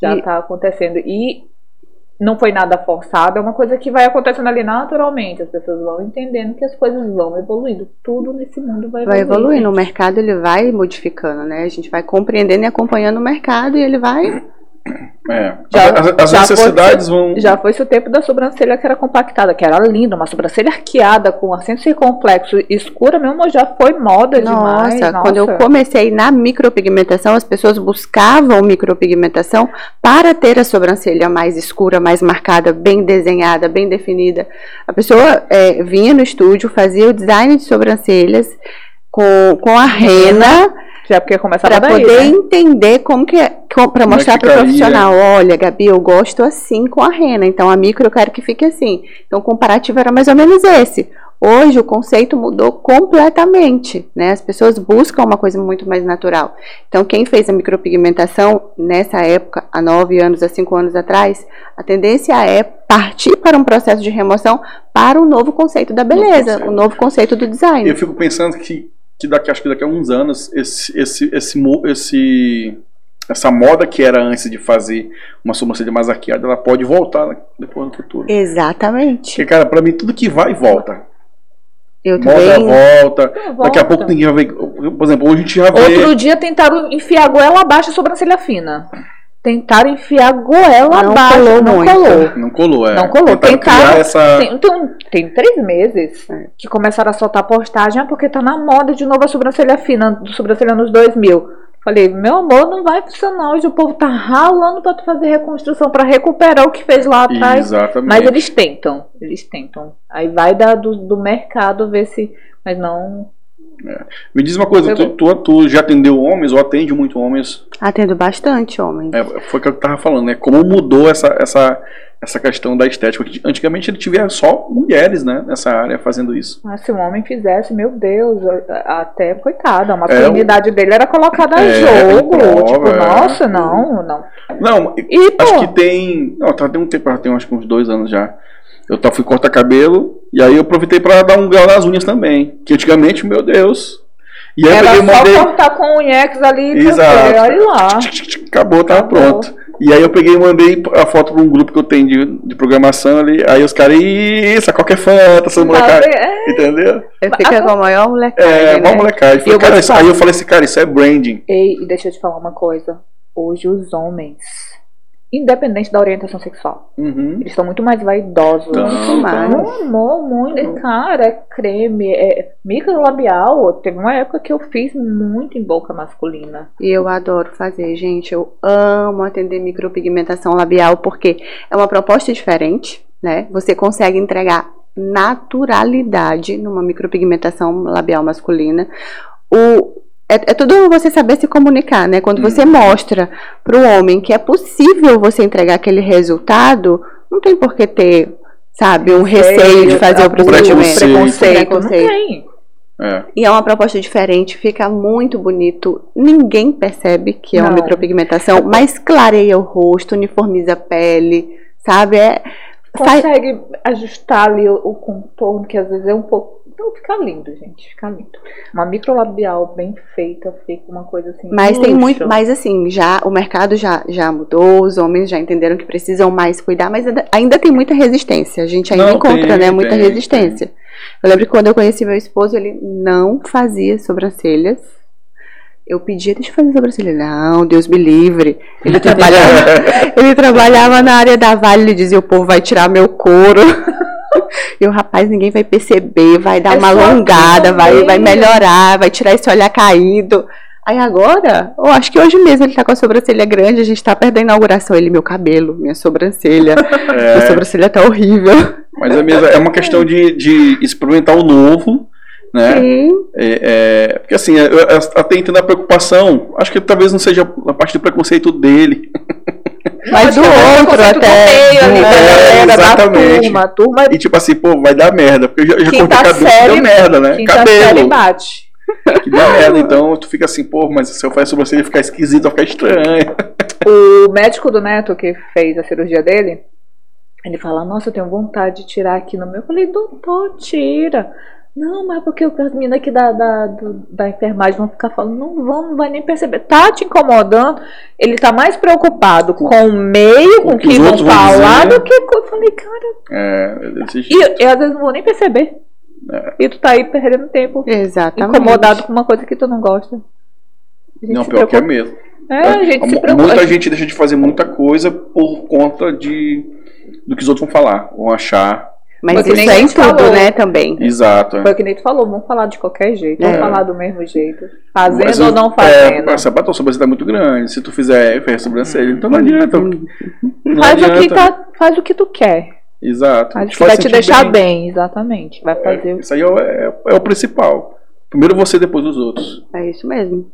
Já está acontecendo. E não foi nada forçado, é uma coisa que vai acontecendo ali naturalmente. As pessoas vão entendendo que as coisas vão evoluindo. Tudo nesse mundo vai Vai evoluir. evoluindo. O mercado ele vai modificando, né? A gente vai compreendendo e acompanhando o mercado e ele vai. É. Já- as as já necessidades foi- vão. Já foi-se o tempo da sobrancelha que era compactada, que era linda, uma sobrancelha arqueada, com acento circunflexo escura mesmo, já foi moda demais. Nossa, quando eu comecei na micropigmentação, as pessoas buscavam micropigmentação para ter a sobrancelha mais escura, mais marcada, bem desenhada, bem definida. A pessoa é, vinha no estúdio, fazia o design de sobrancelhas com, com a rena Já porque começava para daí, poder né? entender como que é, para é mostrar para o profissional, olha, Gabi, eu gosto assim com a rena, então a micro eu quero que fique assim. Então o comparativo era mais ou menos esse. Hoje o conceito mudou completamente, né? As pessoas buscam uma coisa muito mais natural. Então quem fez a micropigmentação nessa época, há nove anos, há cinco anos atrás, a tendência é partir para um processo de remoção para o novo conceito da beleza, o novo conceito do design. Eu fico pensando que, que daqui, acho que daqui a uns anos, esse, esse, esse, esse, essa moda que era antes de fazer uma sobrancelha mais arqueada, ela pode voltar né, depois no futuro. Exatamente. Porque, cara, pra mim, tudo que vai, volta. Eu Moda também. volta. Não, Daqui a pouco ninguém vai ver. Por exemplo, hoje a gente já vê. Outro dia tentaram enfiar goela abaixo a sobrancelha fina. Tentaram enfiar goela Não abaixo, colou não muito. colou. Não colou, é. Não colou. Tentaram Tentaram. essa. Tem, tem, tem três meses É. que começaram a soltar postagem, ah, porque tá na moda de novo a sobrancelha fina, sobrancelha nos 2000. Falei, meu amor, não vai funcionar. Hoje o povo tá ralando pra tu fazer reconstrução, pra recuperar o que fez lá atrás. Exatamente. Mas eles tentam, eles tentam. Aí vai dar do, do mercado ver se. Mas não. Me diz uma coisa, tu, tu, tu já atendeu homens ou atende muito homens? Atendo bastante homens. É, foi o que eu tava falando, né? Como mudou essa, essa, essa questão da estética. Porque Antigamente ele tivia só mulheres, né? Nessa área fazendo isso. Mas se um homem fizesse, meu Deus, até coitada, a masculinidade dele era colocada É, em jogo. prova, tipo, é. nossa, não, não. Não, E, pô, acho que tem. Não, tá, tem um tempo, tem acho que uns dois anos já. Eu tava, fui cortar cabelo e aí eu aproveitei pra dar um grau nas unhas também. Que antigamente, meu Deus. E aí eu era peguei e só mandei. cortar com o unhex ali e Exato. tranquilo, olha lá. Acabou, tava Acabou. pronto. E aí eu peguei e mandei a foto pra um grupo que eu tenho de, de programação ali. Aí os caras, isso, qualquer fã, tá sendo molecada. É, Entendeu? Eu fico com a maior molecagem, É, né? molecagem. E Falei, eu cara, isso- aí eu falei assim, cara, isso é branding. Ei, e deixa eu te falar uma coisa. Hoje os homens, independente da orientação sexual, Uhum. eles são muito mais vaidosos. Então, Muito mais. Meu amor, muito. Cara, é creme, é microlabial. Teve uma época que eu fiz muito em boca masculina. E eu adoro fazer, gente. Eu amo atender micropigmentação labial porque é uma proposta diferente, né? Você consegue entregar naturalidade numa micropigmentação labial masculina. O, é, é tudo você saber se comunicar, né? Quando você mostra para o homem que é possível você entregar aquele resultado, não tem por que ter, sabe, um receio de fazer o abuso, procedimento. Preconceito. Preconceito, não tem. É. E é uma proposta diferente, fica muito bonito. Ninguém percebe que é uma Não. micropigmentação, mas clareia o rosto, uniformiza a pele, sabe? É, faz- Consegue ajustar ali o, o contorno, que às vezes é um pouco. Não, fica lindo, gente. Fica lindo. Uma microlabial bem feita, fica uma coisa assim. mas tem luxo. muito, mas assim, já o mercado já, já mudou, os homens já entenderam que precisam mais cuidar, mas ainda, ainda tem muita resistência. A gente ainda Não, encontra, tem, né, muita tem, resistência. Eu lembro que quando eu conheci meu esposo, ele não fazia sobrancelhas. Eu pedia, deixa eu fazer sobrancelha. Não, Deus me livre. Ele trabalhava, ele trabalhava na área da Vale, ele dizia, o povo vai tirar meu couro. E o rapaz, ninguém vai perceber, vai dar É uma alongada, vai, vai melhorar, vai tirar esse olhar caído. Aí agora, eu acho que hoje mesmo ele tá com a sobrancelha grande, a gente tá perto da inauguração. Ele, meu cabelo, minha sobrancelha. Minha É, sobrancelha tá horrível. mas é, mesmo, é uma questão de, de experimentar o novo, né? Sim. É, é, porque assim, eu, eu até entendo a preocupação. Acho que talvez não seja a parte do preconceito dele. Mas do outro até. do meio É, da exatamente. turma. A turma E tipo assim, pô, vai dar merda. Porque eu já, já cortei cabelo, série- deu merda, né? quinta série Cabelo, bate. que deu merda. Então tu fica assim, pô, mas se eu fazer sobrancelha ficar esquisito, vai ficar estranho. O médico do Neto que fez a cirurgia dele, ele fala, nossa, eu tenho vontade de tirar aqui no meu. Eu falei, doutor, tira. Não, mas é porque as meninas aqui da, da, do- da enfermagem vão ficar falando, não vão, não vai nem perceber. Tá te incomodando. Ele tá mais preocupado com o meio, com o que que vão falar, dizer. do que com. Eu falei, cara. É, desse jeito. E eu, às vezes não vou nem perceber. É. E tu tá aí perdendo tempo, Exatamente. incomodado com uma coisa que tu não gosta. Não, pior que é preocupa. mesmo. É, a gente preocupa. Muita gente deixa de fazer muita coisa por conta de do que os outros vão falar, vão achar. Mas Foi que isso é a em gente tudo, falou. né, também. Exato. é. Foi o que nem tu falou, vamos falar de qualquer jeito, É. vamos falar do mesmo jeito. Fazendo Mas ou não É, fazendo. essa batom sobrancelha tá muito grande. Se tu fizer fez sobrancelha, então não adianta. Não faz, o que adianta. tá, faz o que tu quer. Exato. Faz o que vai te deixar bem. exatamente. Vai fazer É, o isso aí é, o- é- é o principal. Primeiro você, depois os outros. É isso mesmo.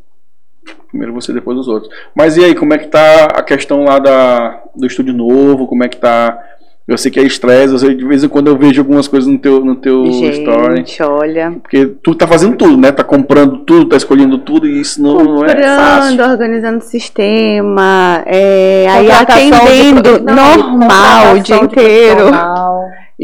Primeiro você, depois os outros. Mas e aí, como é que tá a questão lá da, do estúdio novo? Como é que tá? Eu sei que é estresse, eu sei, de vez em quando eu vejo algumas coisas no teu, no teu story. Gente, olha. Porque tu tá fazendo tudo, né? Tá comprando tudo, tá escolhendo tudo e isso não, não é fácil. Comprando, organizando o sistema, é, aí de atendendo pro- não, normal o dia de inteiro.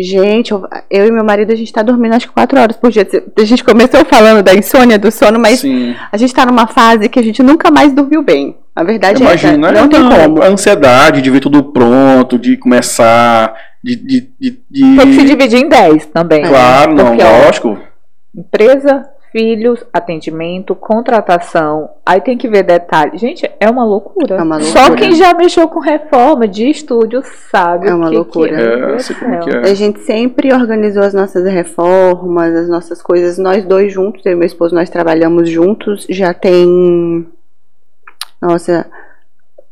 Gente, eu, eu e meu marido, a gente tá dormindo acho que quatro horas por dia. A gente começou falando da insônia, do sono, mas Sim. a gente tá numa fase que a gente nunca mais dormiu bem. A verdade Imagina, é essa. Não tem como. A ansiedade de ver tudo pronto, de começar, de. de, de, de- Tem que se dividir em 10 também. Claro, não, Porque, ó, lógico. Empresa, filhos, atendimento, contratação. Aí tem que ver detalhes. Gente, é uma loucura. É uma Só loucura. quem já mexeu com reforma de estúdio sabe É o uma que loucura. Que é. É, é. A gente sempre organizou as nossas reformas, as nossas coisas, nós dois juntos, eu e meu esposo, nós trabalhamos juntos, já tem. Nossa,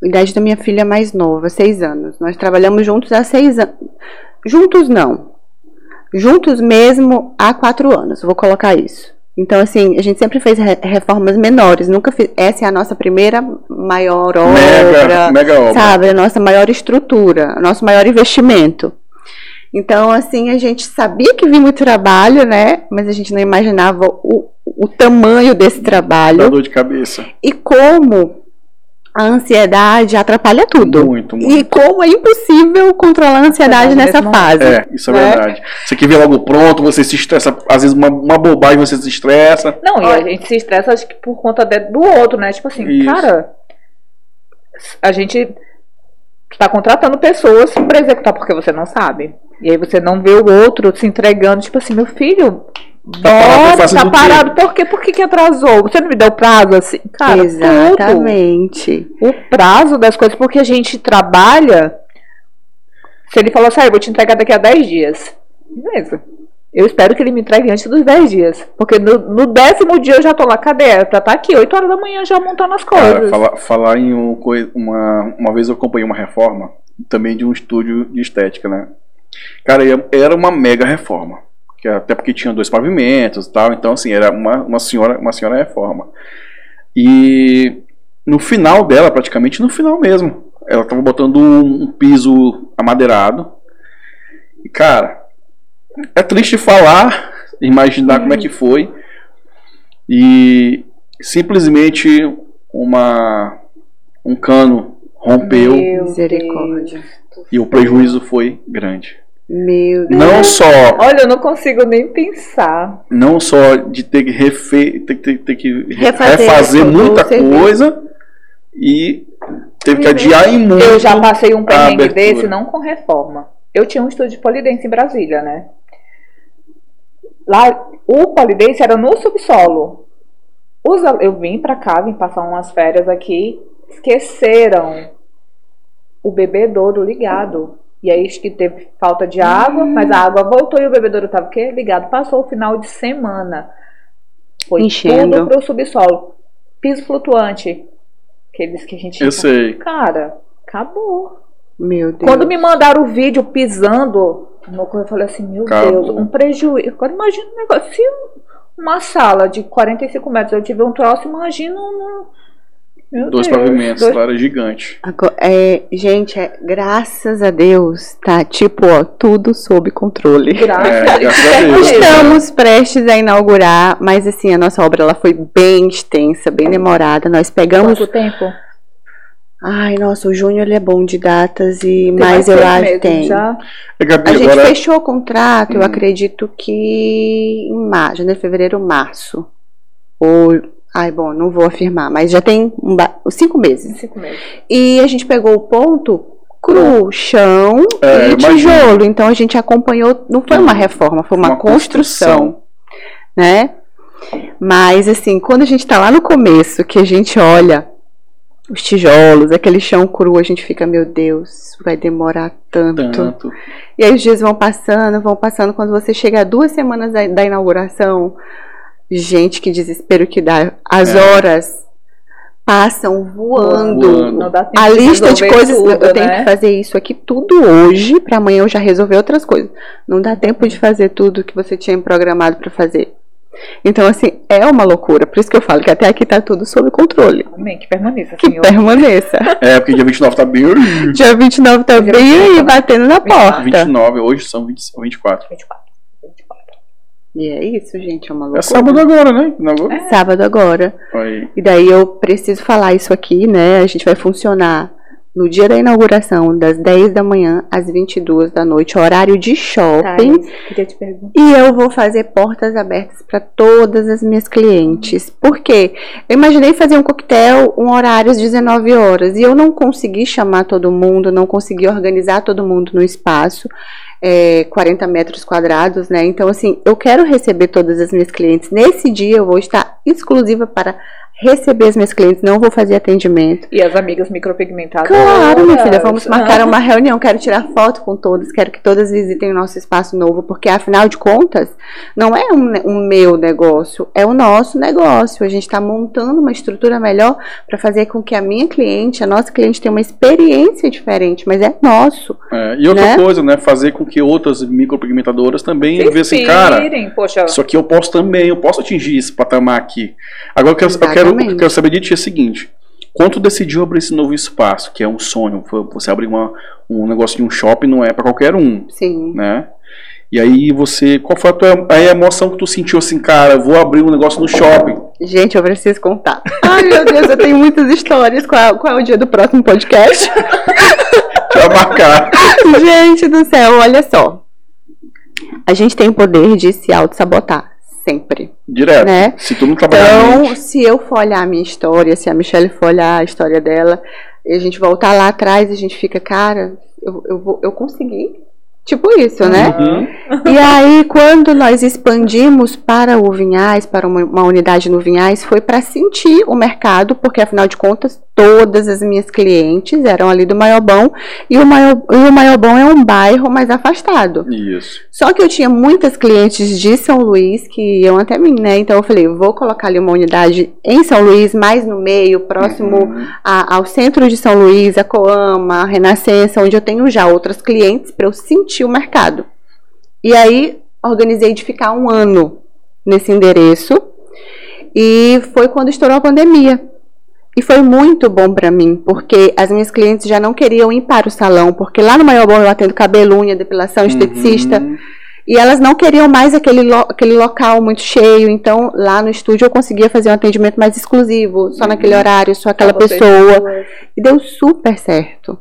a idade da minha filha mais nova, seis anos. Nós trabalhamos juntos há seis anos. Juntos não. Juntos mesmo há quatro anos, vou colocar isso. Então, assim, a gente sempre fez re- reformas menores. Nunca fiz. Essa é a nossa primeira maior obra. Mega, mega obra. Sabe? A nossa maior estrutura, o nosso maior investimento. Então, assim, a gente sabia que vinha muito trabalho, né? Mas a gente não imaginava o, o tamanho desse trabalho dor de cabeça. e como a ansiedade atrapalha tudo. Muito, muito. E como é impossível controlar a ansiedade Verdade, nessa mesmo. fase. É, isso é né? verdade. Você quer ver logo pronto, você se estressa, às vezes uma, uma bobagem você se estressa. Não, e a gente se estressa acho que por conta de- do outro, né? Tipo assim, Isso. cara, a gente tá contratando pessoas pra executar porque você não sabe. E aí você não vê o outro se entregando, tipo assim, meu filho, bora, fazendo tá parado, por quê? Por que, que atrasou? Você não me deu prazo assim? Cara, tudo. Exatamente. o prazo das coisas, porque a gente trabalha. Se ele falou assim, ah, eu vou te entregar daqui a 10 dias. Beleza. Eu espero que ele me entregue antes dos 10 dias. Porque no, no décimo dia eu já tô lá, cadê? É pra estar aqui, 8 horas da manhã já montando as Cara, coisas. falar, falar em um, uma, uma vez eu acompanhei uma reforma, também de um estúdio de estética, né? Cara, era uma mega reforma. Que até porque tinha dois pavimentos e tal, então assim, era uma, uma senhora, uma senhora reforma. E no final dela, praticamente no final mesmo, ela tava botando um, um piso amadeirado. E cara, é triste falar, imaginar como é que foi. E simplesmente uma um cano rompeu Meu Misericórdia. E o prejuízo foi grande. Meu Deus. Não só Olha, eu não consigo nem pensar. não só de ter que refe, ter, ter, ter que re- Refazer refazer todo o muita serviço. coisa e teve que adiar em muito. Eu já passei um perrengue desse, não com reforma. Eu tinha um estúdio de polidense em Brasília, né? Lá, o polidense era no subsolo. Eu vim pra cá, vim passar umas férias aqui, esqueceram o bebedouro ligado. E aí que teve falta de água, mas a água voltou e o bebedouro tava o quê? Ligado. Passou o final de semana. Foi Enchendo. tudo pro subsolo. Piso flutuante. Aqueles que a gente Eu sei. Cara, acabou. Meu Deus. Quando me mandaram o vídeo pisando no corpo, eu falei assim, meu Acabou. Deus, um prejuízo. Agora imagina um negócio. Se uma sala de 45 metros eu tiver um troço, imagina um. Meu Dois Deus, pavimentos, dois- lá era gigante. Agora, é, gente, é, graças a Deus, tá tipo, ó, tudo sob controle. Graças É, a Deus. graças a Deus. Estamos prestes a inaugurar, mas assim, a nossa obra ela foi bem extensa, bem demorada. Nós pegamos. Quanto tempo? Ai, nossa, o Júnior ele é bom de datas e Tem mas mais eu acho que tem. Já. Gabi, A gente agora fechou o contrato, eu Hum. acredito que em março, janeiro, fevereiro, março. Ou, ai, bom, não vou afirmar, mas já tem um ba- cinco meses. Cinco meses. E a gente pegou o ponto cru, chão É, e imagino. tijolo. Então a gente acompanhou, não foi uma reforma, foi uma, Uma construção, né? Mas assim, quando a gente tá lá no começo, que a gente olha os tijolos, aquele chão cru, a gente fica, meu Deus, vai demorar tanto. tanto. E aí os dias vão passando, vão passando. Quando você chega a duas semanas da, da inauguração, gente, que desespero que dá. As É. horas passam voando. Voando. Não dá tempo A lista de resolver coisas, tudo, eu tenho né? que fazer isso aqui tudo hoje, pra amanhã eu já resolver outras coisas. Não dá tempo de fazer tudo que você tinha programado pra fazer. Então, assim, é uma loucura. Por isso que eu falo que até aqui tá tudo sob controle. Amém, que permaneça, Que Senhor. permaneça. É, porque dia 29 tá bem. Dia 29 tá Dia bem 29, aí, né? batendo na porta. 29, hoje são 20, 24. 24. 24. E é isso, gente, é uma loucura. É sábado agora, né? Inaugura. Sábado agora. E daí eu preciso falar isso aqui, né? A gente vai funcionar no dia da inauguração, das 10 da manhã às 22 da noite, horário de shopping. Thais, queria te perguntar. E eu vou fazer portas abertas para todas as minhas clientes. Por quê? Eu imaginei fazer um coquetel, um horário às 19 horas. E eu não consegui chamar todo mundo, não consegui organizar todo mundo no espaço. É, 40 metros quadrados, né? Então, assim, eu quero receber todas as minhas clientes. Nesse dia, eu vou estar exclusiva para receber as minhas clientes, não vou fazer atendimento. E as amigas micropigmentadas? Claro, minha filha, vamos marcar uma reunião. Quero tirar foto com todas, quero que todas visitem o nosso espaço novo, porque afinal de contas, não é um, um meu negócio, é o nosso negócio. A gente está montando uma estrutura melhor para fazer com que a minha cliente, a nossa cliente, tenha uma experiência diferente, mas é nosso. É, e outra Né? coisa, né? Fazer com que outras micropigmentadoras também vejam assim, cara. Poxa, Isso aqui eu posso também, eu posso atingir esse patamar aqui. Agora eu quero, eu quero, Exatamente. eu quero saber de ti o seguinte: quando tu decidiu abrir esse novo espaço, que é um sonho, você abrir uma, um negócio de um shopping não é para qualquer um, Sim. né? E aí você, qual foi a tua a emoção que tu sentiu assim, cara, eu vou abrir um negócio no shopping? Gente, eu preciso contar. Ai, meu Deus, eu tenho muitas histórias. Qual é, qual é o dia do próximo podcast? Pra marcar. Gente do céu, olha só. A gente tem o poder de se auto-sabotar. Sempre. Direto. Né? Se tu não trabalhar Então, mente, se eu for olhar a minha história, se a Michelle for olhar a história dela, e a gente voltar lá atrás, a gente fica, cara, eu, eu, vou, eu consegui. Tipo isso, né? Uhum. E aí, quando nós expandimos para o Vinhais, para uma, uma unidade no Vinhais, foi para sentir o mercado, porque afinal de contas, todas as minhas clientes eram ali do Maiobão, e o, Maio, e o Maiobão é um bairro mais afastado. Isso. Só que eu tinha muitas clientes de São Luís que iam até mim, né? Então eu falei, vou colocar ali uma unidade em São Luís, mais no meio, próximo Uhum. a- ao centro de São Luís, a Coama, a Renascença, onde eu tenho já outras clientes para eu sentir o mercado. E aí organizei de ficar um ano nesse endereço e foi quando estourou a pandemia. E foi muito bom para mim, porque as minhas clientes já não queriam ir para o salão, porque lá no Maiobão eu atendo cabelo, unha, depilação, esteticista. Uhum. E elas não queriam mais aquele, lo- aquele local muito cheio, então lá no estúdio eu conseguia fazer um atendimento mais exclusivo, só naquele horário, só aquela pessoa. E deu super certo.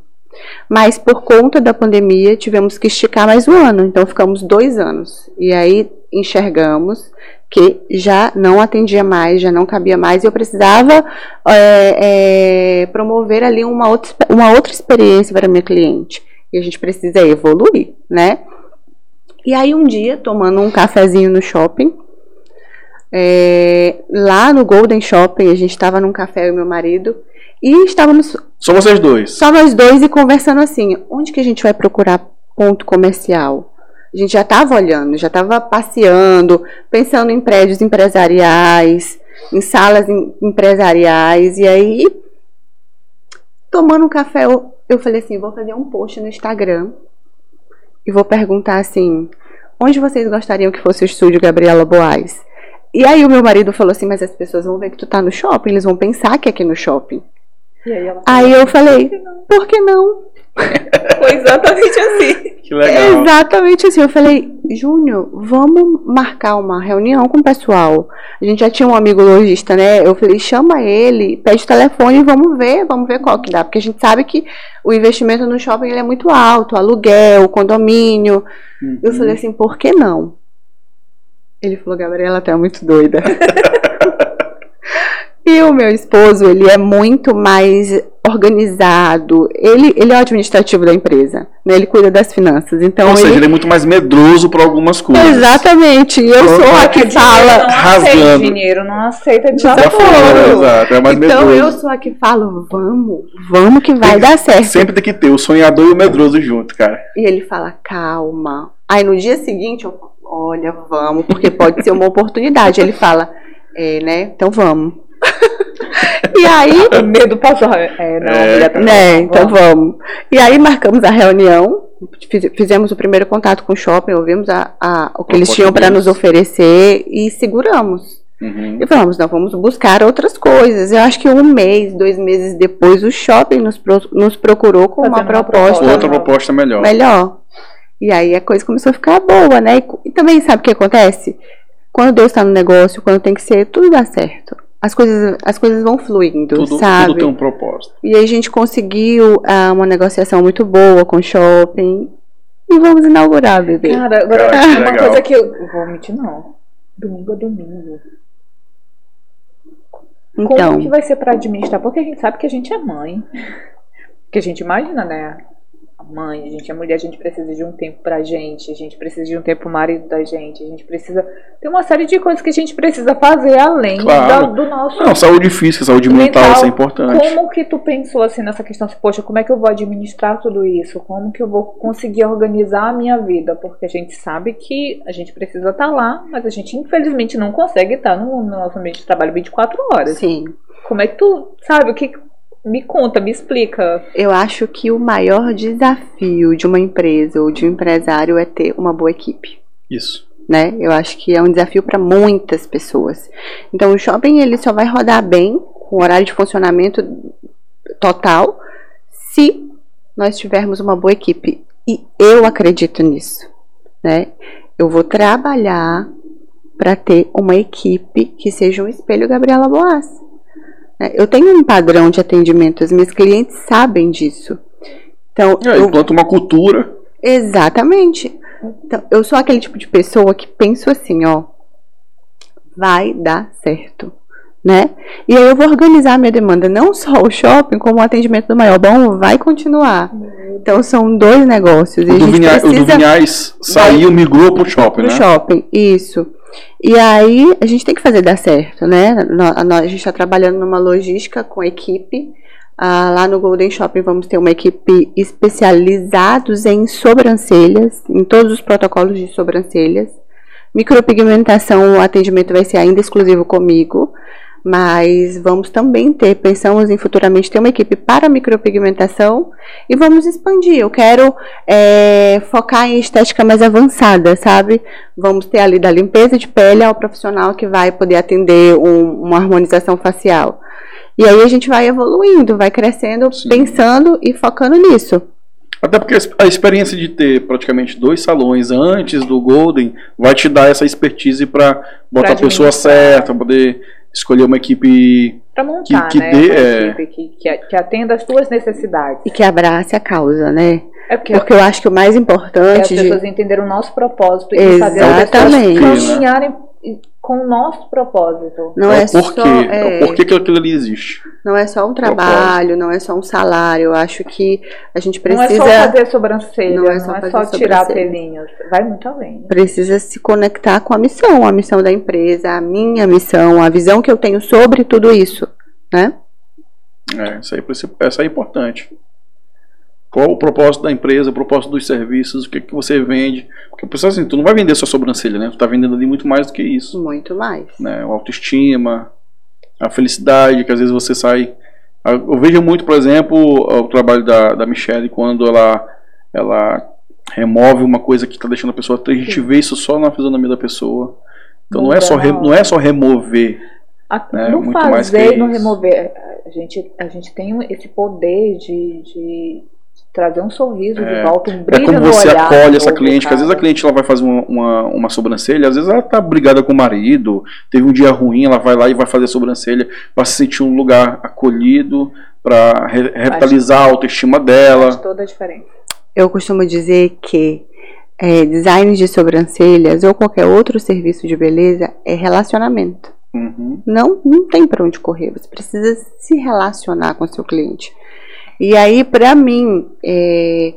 Mas por conta da pandemia tivemos que esticar mais um ano, então ficamos dois anos. E aí enxergamos que já não atendia mais, já não cabia mais, e eu precisava é, é, promover ali uma outra, uma outra experiência para minha cliente. E a gente precisa evoluir, né? E aí um dia, tomando um cafezinho no shopping, é, lá no Golden Shopping, a gente estava num café, eu e meu marido, e estávamos Só vocês dois. só nós dois e conversando assim, onde que a gente vai procurar ponto comercial? A gente já estava olhando, já estava passeando, pensando em prédios empresariais, em salas em- empresariais, e aí, tomando um café, eu, eu falei assim, vou fazer um post no Instagram e vou perguntar assim, onde vocês gostariam que fosse o estúdio Gabriela Boaz? E aí o meu marido falou assim, mas as pessoas vão ver que tu tá no shopping, eles vão pensar que é aqui no shopping. Aí Aí eu falei, não. por que não? Foi exatamente assim. Que legal. Exatamente assim. Eu falei, Júnior, vamos marcar uma reunião com o pessoal. A gente já tinha um amigo lojista, né? Eu falei, chama ele, pede o telefone e vamos ver, vamos ver qual que dá. Porque a gente sabe que o investimento no shopping ele é muito alto, aluguel, condomínio. Eu Uhum. falei assim, por que não? Ele falou, Gabriela, tu é muito doida. o meu esposo, ele é muito mais organizado. Ele, ele é o administrativo da empresa, né? Ele cuida das finanças. Então, Ou seja, ele... ele é muito mais medroso para algumas coisas. Exatamente. E eu Pronto, sou a que não fala. rasgando. aceita dinheiro, não aceita Desaforo, exato. É mais Então eu medroso. sou a que falo, vamos, vamos que vai Tem- dar certo. Sempre tem que ter o sonhador e o medroso junto, cara. E ele fala, calma. Aí no dia seguinte eu falo, olha, vamos, porque pode ser uma oportunidade. Ele fala, é, né? Então vamos. E aí, O medo passou. É, não, É, mulher tá né? Então vamos. E aí marcamos a reunião. fiz- Fizemos o primeiro contato com o shopping, ouvimos a, a- o que eles tinham para nos oferecer e seguramos. Uhum. E falamos, não, vamos buscar outras coisas. Eu acho que um mês, dois meses depois, o shopping nos, pro- nos procurou com uma uma proposta proposta. Outra proposta melhor. melhor. E aí a coisa começou a ficar boa, né? E, e também sabe o que acontece? Quando Deus está no negócio, quando tem que ser, tudo dá certo. As coisas, as coisas vão fluindo, Tudo, sabe? tudo tem um propósito. E aí a gente conseguiu ah, uma negociação muito boa com o shopping. E vamos inaugurar, bebê. Cara, agora Cara, que uma legal. coisa que eu. Vou mentir, não. Domingo é domingo. Como que então, vai ser pra administrar? Porque a gente sabe que a gente é mãe. Que a gente imagina, né? Mãe, a gente é mulher, a gente precisa de um tempo pra gente, a gente precisa de um tempo pro marido da gente, a gente precisa. Tem uma série de coisas que a gente precisa fazer além Claro. da- do nosso. Não, saúde física, saúde mental, isso é importante. Como que tu pensou assim nessa questão? Assim, Poxa, como é que eu vou administrar tudo isso? Como que eu vou conseguir organizar a minha vida? Porque a gente sabe que a gente precisa estar lá, mas a gente infelizmente não consegue estar no, no nosso ambiente de trabalho 24 horas. Sim. Como é que tu sabe o que me conta, me explica? Eu acho que o maior desafio de uma empresa ou de um empresário é ter uma boa equipe. Isso. né? Eu acho que é um desafio para muitas pessoas. Então, o shopping ele só vai rodar bem com horário de funcionamento total se nós tivermos uma boa equipe. E eu acredito nisso, né? Eu vou trabalhar para ter uma equipe que seja um espelho Gabriela Boas. Né? Eu tenho um padrão de atendimento, os meus clientes sabem disso. Então, É, eu implanta uma cultura. Exatamente. Então, eu sou aquele tipo de pessoa que penso assim, ó, vai dar certo, né? E aí eu vou organizar a minha demanda, não só o shopping, como o atendimento do maior bom vai continuar. Então são dois negócios O do, Vinha- o do precisa Vinhais saiu, migrou pro shopping, pro né? shopping, isso. E aí a gente tem que fazer dar certo, né? A gente está trabalhando numa logística com equipe. Ah, lá no Golden Shopping vamos ter uma equipe especializados em sobrancelhas, em todos os protocolos de sobrancelhas. Micropigmentação, o atendimento vai ser ainda exclusivo comigo, mas vamos também ter, pensamos em futuramente ter uma equipe para micropigmentação e vamos expandir. Eu quero é, focar em estética mais avançada, sabe? Vamos ter ali da limpeza de pele ao profissional que vai poder atender um- uma harmonização facial. E aí a gente vai evoluindo, vai crescendo, Sim. pensando e focando nisso. Até porque a experiência de ter praticamente dois salões antes do Golden vai te dar essa expertise para botar a pessoa certa, poder escolher uma equipe. Pra montar, que né? dê, uma é. equipe que, que, que atenda as tuas necessidades. E que abrace a causa, né? É porque, Porque eu acho que o mais é as importante de, pessoas entenderam o nosso propósito e fazer as Exatamente. caminharem com o nosso propósito. não é é, o só é, É o porquê que aquilo ali existe. não é só um trabalho, não é só um salário. Eu acho que a gente Não é precisa só fazer sobrancelha, Não não é é só só, fazer tirar sobrancelha. pelinhos. Vai muito além. precisa se conectar com a missão, a missão da empresa, a minha missão, a visão que eu tenho sobre tudo isso, né? É, isso aí, essa é importante. Qual o propósito da empresa, o propósito dos serviços, o que, que você vende. Porque pessoal assim, tu não vai vender só sobrancelha, né? Tu tá vendendo ali muito mais do que isso. Muito mais. Né? A autoestima, a felicidade, que às vezes você sai. Eu vejo muito, por exemplo, o trabalho da, da Michelle quando ela, ela remove uma coisa que está deixando a pessoa triste. A gente vê isso só na fisionomia da pessoa. Então não é, só re- não é só remover. A- É, no muito fazer e isso. remover. A gente, a gente tem esse poder de, de trazer um sorriso É. de volta, um É brilho como no você olhar acolhe essa cliente, que às vezes a cliente ela vai fazer uma, uma, uma sobrancelha, às vezes ela tá brigada com o marido, teve um dia ruim, ela vai lá e vai fazer a sobrancelha para se sentir um lugar acolhido, para re- revitalizar a autoestima Faz dela. toda a diferença. Eu costumo dizer que é, design de sobrancelhas ou qualquer outro serviço de beleza é relacionamento. Uhum. Não, não tem para onde correr. Você precisa se relacionar com o seu cliente. E aí, para mim, é,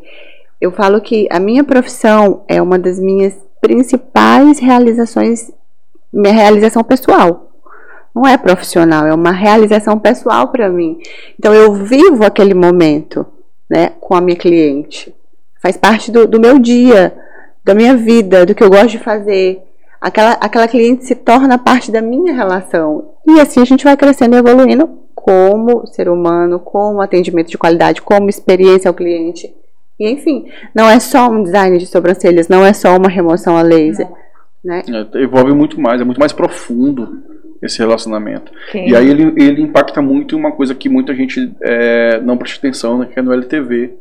eu falo que a minha profissão é uma das minhas principais realizações, minha realização pessoal. Não é profissional, é uma realização pessoal para mim. Então, eu vivo aquele momento, né, com a minha cliente. Faz parte do, do meu dia, da minha vida, do que eu gosto de fazer aquela, aquela cliente se torna parte da minha relação. E assim a gente vai crescendo e evoluindo como ser humano, como atendimento de qualidade, como experiência ao cliente. E enfim, não é só um design de sobrancelhas, não é só uma remoção a laser. Né? É, envolve muito mais, é muito mais profundo esse relacionamento. Quem- E aí ele, ele impacta muito em uma coisa que muita gente é, não presta atenção, né, que é no LTV,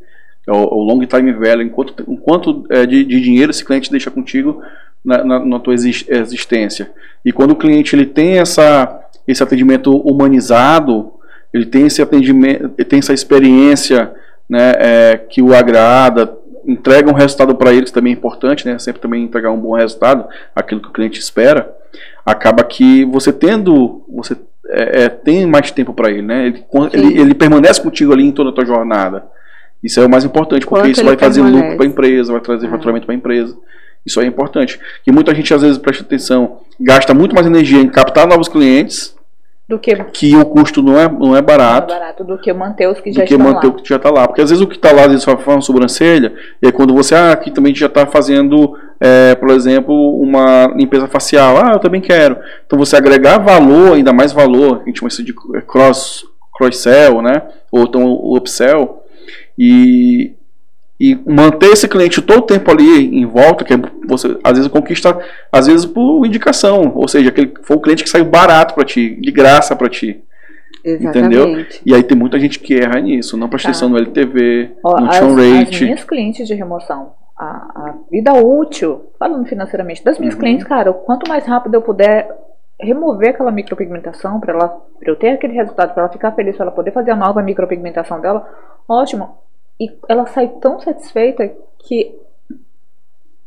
é o, o Long Time Value, enquanto, enquanto é, de, de dinheiro esse cliente deixa contigo na, na, na tua exis- existência. E quando o cliente ele tem essa, esse atendimento humanizado, ele tem esse atendimento, ele tem essa experiência né, é, que o agrada, entrega um resultado para ele, que também é importante, né, sempre também entregar um bom resultado, aquilo que o cliente espera, acaba que você tendo, você é, é, tem mais tempo para ele, né, ele, ele, ele permanece contigo ali em toda a tua jornada. Isso é o mais importante, porque Quanto isso vai trazer permanece. lucro para a empresa, vai trazer Ah. faturamento para a empresa. Isso é importante. E muita gente, às vezes, presta atenção, gasta muito mais energia em captar novos clientes, Do que que o custo não é, não é barato. barato, do que manter os que do já que estão manter lá. o que já está lá. Porque às vezes o que está lá, às vezes faz uma sobrancelha, e aí quando você, ah, aqui também já está fazendo, é, por exemplo, uma limpeza facial, ah, eu também quero. Então você agregar valor, ainda mais valor, a gente chama isso de cross, cross-sell, né? Ou então o upsell, e, e manter esse cliente todo o tempo ali em volta, que é você às vezes conquista, às vezes por indicação, ou seja, aquele foi um cliente que saiu barato para ti, de graça para ti. Exatamente. E aí tem muita gente que erra nisso, não presta Tá. atenção no LTV, Ó, no as, churn as rate. minhas clientes de remoção, a, a vida útil, falando financeiramente, das minhas Uhum. clientes, cara, quanto mais rápido eu puder remover aquela micropigmentação para ela pra eu ter aquele resultado, para ela ficar feliz, para ela poder fazer a nova micropigmentação dela, ótimo. E ela sai tão satisfeita que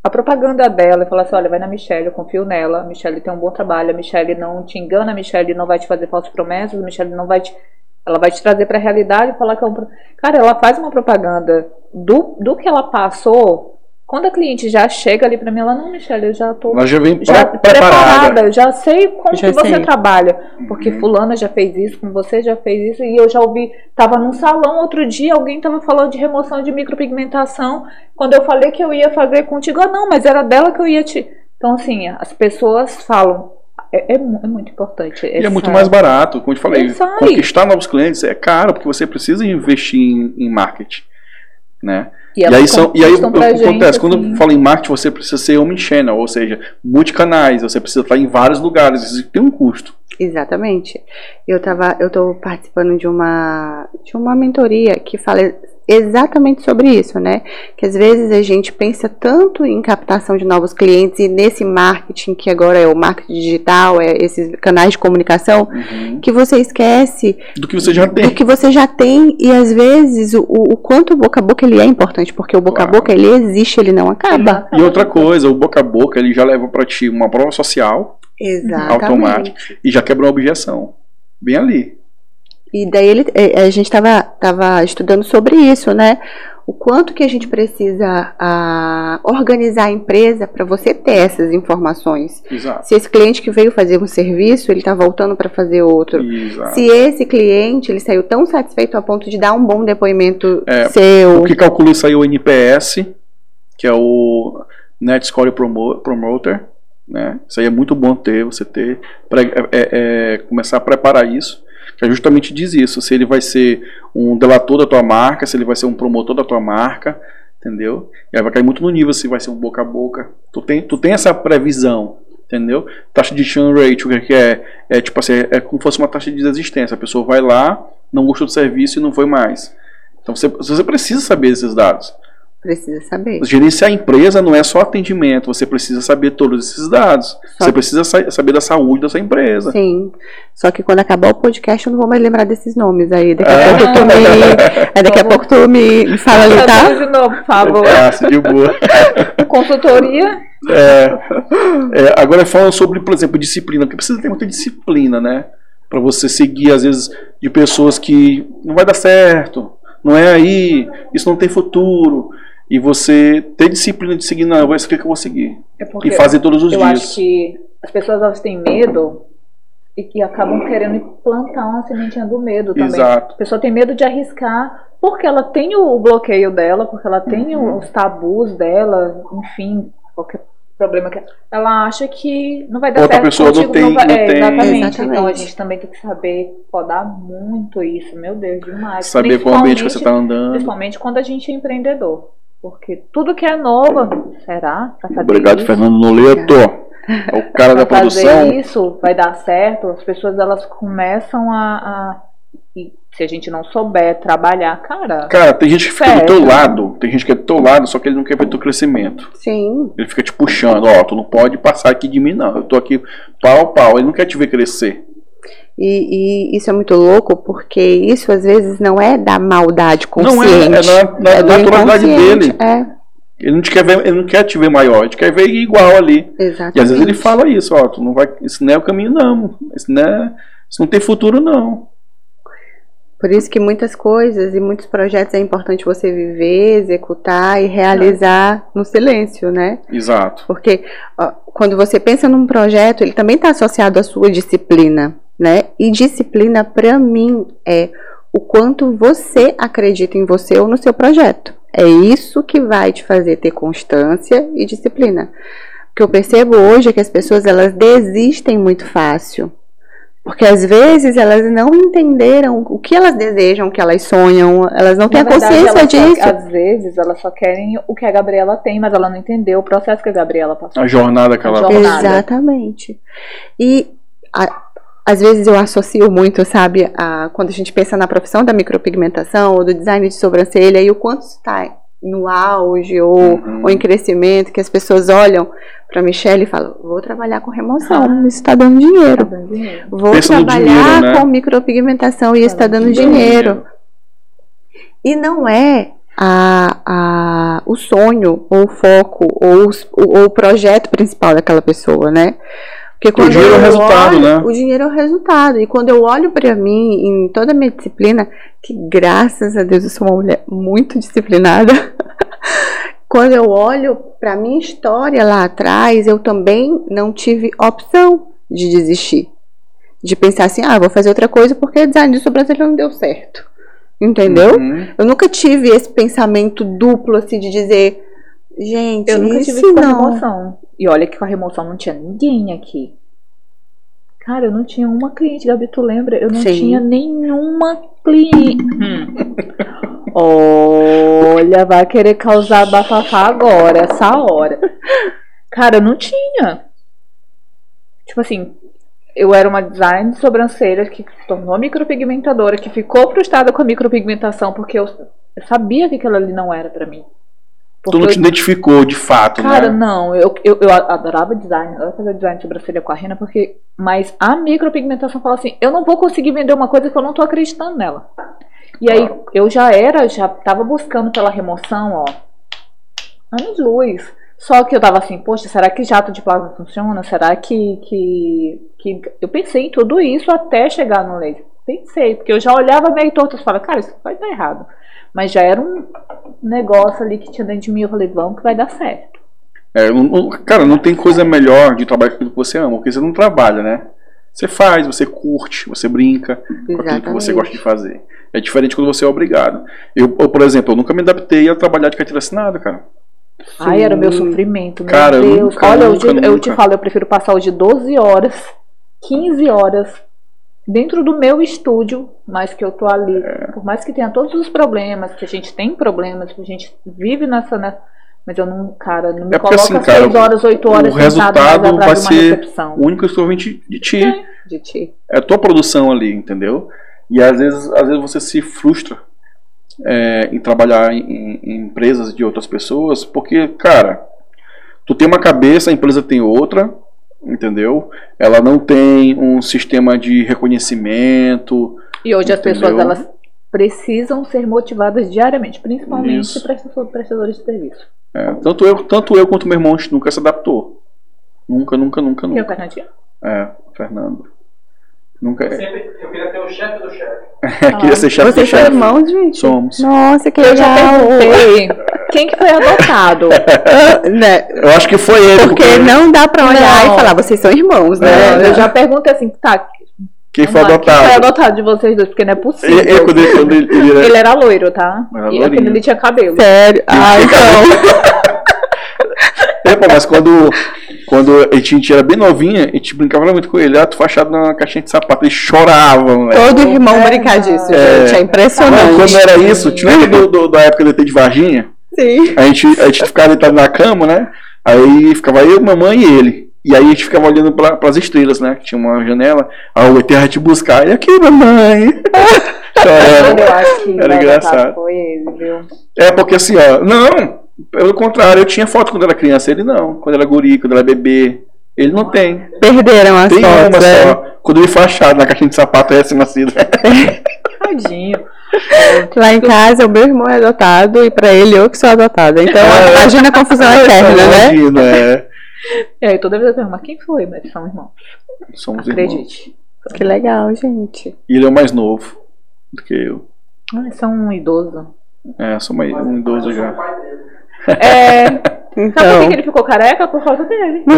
a propaganda dela, fala assim, olha, vai na Michelle, eu confio nela, a Michelle tem um bom trabalho, a Michelle não te engana, a Michelle não vai te fazer falsas promessas, a Michelle não vai te ela vai te trazer para a realidade e falar que é um. Cara, ela faz uma propaganda do, do que ela passou. Quando a cliente já chega ali para mim, ela, não, Michelle, eu já tô Ela já preparada. eu já sei como Já que você sei. trabalha. Porque Uhum. fulana já fez isso, com você já fez isso, e eu já ouvi, tava num salão outro dia, alguém tava falando de remoção de micropigmentação, quando eu falei que eu ia fazer contigo, ah não, mas era dela que eu ia te... Então assim, as pessoas falam, é, é é muito importante. E é muito mais barato, como eu te falei. Aí. Conquistar novos clientes é caro, porque você precisa investir em, em marketing. Né? E, E, aí, são, e aí o que acontece? gente, Quando assim, fala em marketing, você precisa ser omnichannel, ou seja, multicanais, você precisa estar em vários lugares, isso tem um custo. Exatamente. Eu tava, eu tô participando de uma de uma mentoria que fala exatamente sobre isso, né? Que às vezes a gente pensa tanto em captação de novos clientes e nesse marketing que agora é o marketing digital, é esses canais de comunicação, que você esquece Do que você já do tem. que você já tem e às vezes o, o quanto o boca a boca ele é importante, porque o boca a Claro. boca ele existe, ele não acaba. E outra coisa, o boca a boca ele já leva para ti uma prova social Exatamente. automática e já quebra uma objeção. Bem ali. E daí ele, eh, a gente estava tava estudando sobre isso, né? O quanto que a gente precisa ah, organizar a empresa para você ter essas informações. Exato. Se esse cliente que veio fazer um serviço, ele está voltando para fazer outro. Exato. Se esse cliente ele saiu tão satisfeito a ponto de dar um bom depoimento É, seu. O que calcula isso aí é o NPS, que é o Net Score Promo- Promoter. Né? Isso aí é muito bom ter, você ter, pre- é- é- é, começar a preparar isso, é justamente diz isso, se ele vai ser um delator da tua marca, se ele vai ser um promotor da tua marca, entendeu? E aí vai cair muito no nível se vai ser um boca a boca. Tu tem, tu tem essa previsão, entendeu? Taxa de churn rate, o que que é? É tipo assim, é como se fosse uma taxa de desistência. A pessoa vai lá, não gostou do serviço e não foi mais. Então você, você precisa saber esses dados. Precisa saber. Gerenciar a empresa não é só atendimento, você precisa saber todos esses dados. Só Você que- precisa sa- saber da saúde da sua empresa. Sim. Só que quando acabar o podcast eu não vou mais lembrar desses nomes aí. Daqui a Ah. pouco tu me. aí daqui a pouco tu me, fala ali, tá? de novo, por favor. Fácil, de boa. Consultoria, É, é, agora falando sobre, por exemplo, disciplina, porque precisa ter muita disciplina, né? Pra você seguir, às vezes, de pessoas que não vai dar certo, não é aí, isso não tem futuro. E você ter disciplina de seguir, não, isso aqui que eu vou seguir. é porque E fazer todos os eu dias. acho que as pessoas elas têm medo e que acabam querendo plantar uma sementinha do medo também. Exato. A pessoa tem medo de arriscar porque ela tem o bloqueio dela, porque ela tem Uhum. os tabus dela, enfim, qualquer problema que ela acha que não vai dar Outra certo pessoa não contigo, tem- vai- não é, tem- exatamente. Exatamente. Então a gente também tem que saber podar muito isso, meu Deus, demais. Saber qual ambiente que você está andando. Principalmente quando a gente é empreendedor. Porque tudo que é novo, será? Obrigado, isso, Fernando Noleto. É o cara da produção. fazer isso vai dar certo, as pessoas elas começam a, a- e se a gente não souber trabalhar, cara, Cara, tem gente que fica do Certo. teu lado, tem gente que é do teu lado, só que ele não quer ver teu crescimento. Sim. Ele fica te puxando, ó, tu não pode passar aqui de mim, não. Eu tô aqui pau a pau. Ele não quer te ver crescer. E, e isso é muito louco, porque isso às vezes não é da maldade Não é, consciente. é na, na do naturalidade dele. É, Ele não, te quer ver, ele não quer te ver maior, ele te quer ver igual ali. exatamente. E às vezes ele fala isso, ó, tu não vai, isso não é o caminho não. Isso não, é, isso não tem futuro não. Por isso que muitas coisas e muitos projetos é importante você viver, executar e realizar no silêncio, né? Exato. Porque ó, quando você pensa num projeto, ele também está associado à sua disciplina, né? E disciplina, para mim, é o quanto você acredita em você ou no seu projeto. É isso que vai te fazer ter constância e disciplina. O que eu percebo hoje é que as pessoas elas desistem muito fácil. Porque às vezes elas não entenderam o que elas desejam, o que elas sonham, elas não têm a consciência elas só- disso. às vezes elas só querem o que a Gabriela tem, mas ela não entendeu o processo que a Gabriela passou. A jornada que ela A jornada. Exatamente. E a- às vezes eu associo muito, sabe, a, quando a gente pensa na profissão da micropigmentação ou do design de sobrancelha e o quanto está no auge ou, Uhum. ou em crescimento, que as pessoas olham para Michelle e falam: vou trabalhar com remoção, Ah. isso está dando Tá dinheiro. dando dinheiro. Vou Pensa trabalhar dinheiro, né? com micropigmentação e isso está dando dinheiro. E não é a, a, o sonho, ou o foco, ou, ou o projeto principal daquela pessoa, né? Porque quando dinheiro é o eu resultado, olho- né? O dinheiro é o resultado. E quando eu olho pra mim, em toda a minha disciplina, que graças a Deus eu sou uma mulher muito disciplinada. quando eu olho pra minha história lá atrás, eu também não tive opção de desistir. De pensar assim, ah, vou fazer outra coisa porque design de sobrancelha não deu certo. Entendeu? Uhum. Eu nunca tive esse pensamento duplo, assim, de dizer, gente, Eu nunca tive isso com a não. remoção. E olha que com a remoção não tinha ninguém aqui. Cara, eu não tinha uma cliente, Gabi, tu lembra? Eu não Sim. tinha nenhuma cliente. Hum. Olha, vai querer causar bafafá agora, essa hora. Cara, eu não tinha. Tipo assim, eu era uma design de sobrancelhas que se tornou micropigmentadora, que ficou frustrada com a micropigmentação, porque eu, eu sabia que aquilo ali não era pra mim. Tu não Porque te eu- identificou de fato, Cara, né? não, eu, eu, eu adorava design, eu fazer design de sobrancelha com a Rena, porque. Mas a micropigmentação fala assim: eu não vou conseguir vender uma coisa que eu não tô acreditando nela. E aí eu já era, já tava buscando pela remoção, ó, anos luz. Só que eu tava assim, poxa, será que jato de plasma funciona? Será que, que, que. Eu pensei em tudo isso até chegar no laser. Pensei, porque eu já olhava meio torto e falava, cara, isso vai dar errado. Mas já era um negócio ali que tinha dentro de mim, eu falei, vamos que vai dar certo. É, não- cara, não tem coisa melhor de trabalhar com aquilo que você ama, porque você não trabalha, né? Você faz, você curte, você brinca com aquilo que você Exatamente. gosta de fazer. É diferente quando você é obrigado. Eu, eu, por exemplo, eu nunca me adaptei a trabalhar de carteira assinada, cara. Ai, era meu sofrimento, meu Cara, eu Deus. nunca, Olha, eu, nunca, te, eu te falo, eu prefiro passar o de 12 horas, 15 horas, dentro do meu estúdio, mas que eu tô ali. É. Por mais que tenha todos os problemas, que a gente tem problemas, que a gente vive nessa. Né, mas eu não, cara, não me É coloca assim, cara, 6 horas, 8 horas o resultado vai ser recepção. único e exclusivamente de ti. É. De ti. É a tua produção ali, entendeu? E às vezes, às vezes você se frustra é, em trabalhar em, em empresas de outras pessoas, porque, cara, tu tem uma cabeça, a empresa tem outra, entendeu? Ela não tem um sistema de reconhecimento. E hoje as Entendeu? pessoas, elas precisam ser motivadas diariamente, principalmente Isso. prestadores de serviço. É, tanto, eu, tanto eu quanto meu irmão nunca se adaptou. Nunca, nunca, nunca, E o nunca. Fernandinho? É, Fernando. Nunca é. Sempre, eu queria ter o chefe do chefe. Queria ser chefe Vocês de são chefe. irmãos, gente? Somos. Nossa, que Eu já legal. perguntei quem que foi adotado. Né? Eu acho que foi ele. Porque não dá pra olhar Não. e falar, vocês são irmãos, né? Não, eu já perguntei assim, tá. Quem foi lá, Quem foi adotado? adotado de vocês dois? Porque não é possível. Ele, ele, quando ele, quando ele, ele era- Ele era loiro, tá? Era e aquele ali tinha cabelo. Sério. Ah, então. É, pô, mas quando, quando a gente era bem novinha, a gente brincava muito com ele. Ah, tu fachado na caixinha de sapato. Ele chorava, moleque. Todo irmão É, brincar disso, é. gente. É impressionante. quando era isso, tinha lembra do, do- da época do ET de Varginha? Sim. A gente, a gente ficava deitado na cama, né? Aí ficava eu, mamãe e ele. E aí a gente ficava olhando para as estrelas, né? Que tinha uma janela. Aí o ET ia te buscar. E aqui, mamãe. Chorando. Eu acho que Era engraçado. foi ele, viu? É porque assim, ó, não, pelo contrário, eu tinha foto quando era criança, ele não, quando era guri, quando era bebê, ele não tem. Perderam as Tem fotos, uma né? só, quando ele foi achado na caixinha de sapato recém-nascido. Tadinho. Lá em casa, o meu irmão é adotado e pra ele eu que sou adotada. Então, imagina a confusão eterna, né? Imagina, é. E aí toda vez eu pergunto, mas quem foi? Mas são irmãos. Somos irmãos. Acredite. Que legal, gente. E ele é o mais novo. do que eu. Ai, são um idoso. É, sou mais um idoso já. É. Sabe por que Então, ele ficou careca? Por causa dele.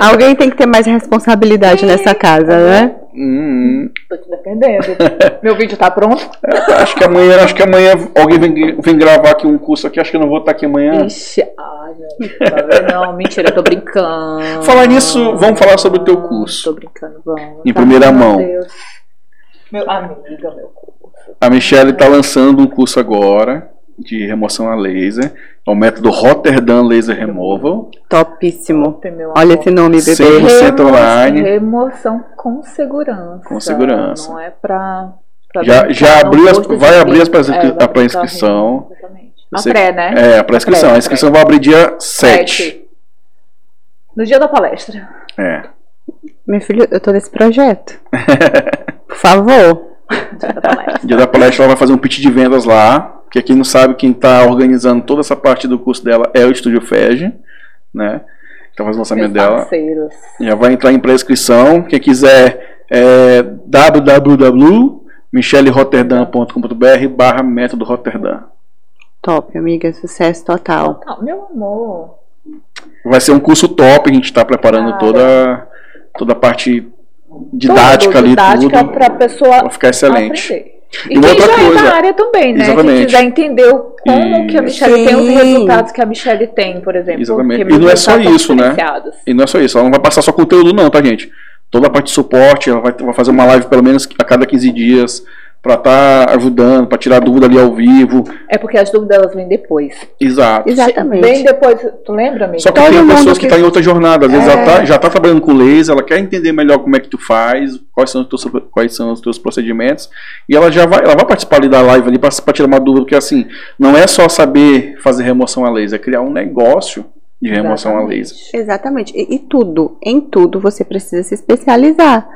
alguém tem que ter mais responsabilidade nessa casa, né? Hum, Tô te defendendo. Meu vídeo tá pronto? acho que amanhã, acho que amanhã alguém vem, vem gravar aqui um curso aqui. Acho que eu não vou estar aqui amanhã. Ixi, ai, meu Deus. tá vendo? Não, mentira, eu tô brincando. Falar nisso, vamos falar sobre o teu curso. Tô brincando, vamos. Em primeira Meu mão. Deus. Meu amiga, meu curso. A Michelle está lançando um curso agora de remoção a laser. É o método Rotterdam Laser Removal. Topíssimo. Meu Olha esse nome, bebê. 100% online. Remoção com segurança. Com segurança. Não é pra. pra Já- já abriu as- vai abrir as vida. pré- É, vai a brincar pré-inscrição. mesmo, exatamente. A Você- pré, né? É, a pré-inscrição. A A pré, inscrição vai abrir dia 7. Sete. No dia da palestra. É. Meu filho, eu tô nesse projeto. Por favor. Dia da palestra. Dia da palestra ela vai fazer um pitch de vendas lá. Porque quem não sabe, quem está organizando toda essa parte do curso dela é o Estúdio FEG, né? Então faz o lançamento dela. Já vai entrar em pré-inscrição. Quem quiser é www.michellerotterdam.com.br barra método Rotterdam. Top, amiga. Sucesso total. Ah, meu amor. Vai ser um curso top, a gente está preparando Cara. toda, toda a parte didática Tudo, ali, didática tudo. pra pessoa Vai ficar excelente. aprender. E E, quem outra já é coisa- da área também, né? Exatamente. Quem quiser entender como que a. Michelle tem os Sim. resultados que a Michelle tem, por exemplo. Exatamente. E não é só isso, né? E não é só isso, ela não vai passar só conteúdo não, tá gente? Toda a parte de suporte, ela vai, vai fazer uma live pelo menos a cada 15 dias pra estar ajudando, pra tirar dúvida ali ao vivo. É porque as dúvidas elas vêm depois. Exato. Exatamente. Bem depois, tu lembra, amiga? Só que Todo tem pessoas que estão em outra jornada, às vezes É. ela tá, já tá trabalhando com laser, ela quer entender melhor como é que tu faz, quais são os teus, quais são os teus procedimentos, e ela já vai, ela vai participar ali da live ali pra tirar uma dúvida, porque assim, não é só saber fazer remoção a laser, é criar um negócio de remoção a laser. Exatamente. E, e tudo, em tudo você precisa se especializar.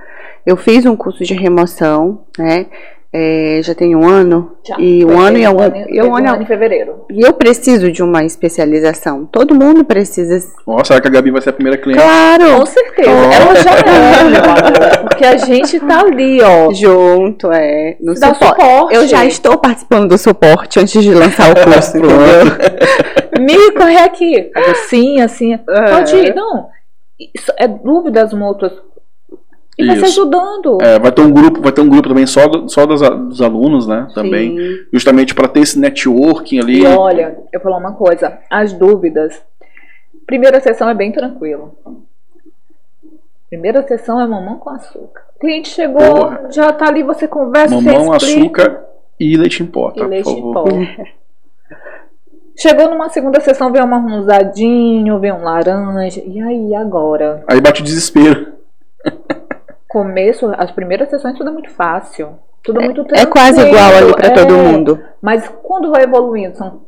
Eu fiz um curso de remoção, né? É, já tem um ano. Já. E um ano e um algum. ano- E fez um um ano, ano em fevereiro. e eu preciso de uma especialização. Todo mundo precisa. Ó, será que a Gabi vai ser a primeira cliente? Claro! Com certeza. Oh. Ela já é. Porque a gente tá ali, ó. Junto, é. No Dá suporte. suporte. Eu já estou participando do suporte antes de lançar o curso, entendeu? Me corre aqui. Faz Assim, assim. É. Pode ir. Não. Isso é dúvidas mútuas. E vai se Isso. ajudando. É, vai ter um grupo, vai ter um grupo também só, do- só dos, a- dos alunos, né? Também. Sim. Justamente para ter esse networking ali. E olha, eu vou falar uma coisa. As dúvidas. Primeira sessão é bem tranquilo. Primeira sessão é mamão com açúcar. O cliente chegou, Porra. já tá ali, você conversa, Mamão, você explica. açúcar e leite em pó, tá? E leite em pó. Chegou numa segunda sessão, veio um marronzadinho, veio um laranja. E aí, agora? Aí bate o desespero. Começo, as primeiras sessões tudo é muito fácil. Tudo é muito É tranquilo. quase igual ali pra é. todo mundo. Mas quando vai evoluindo, são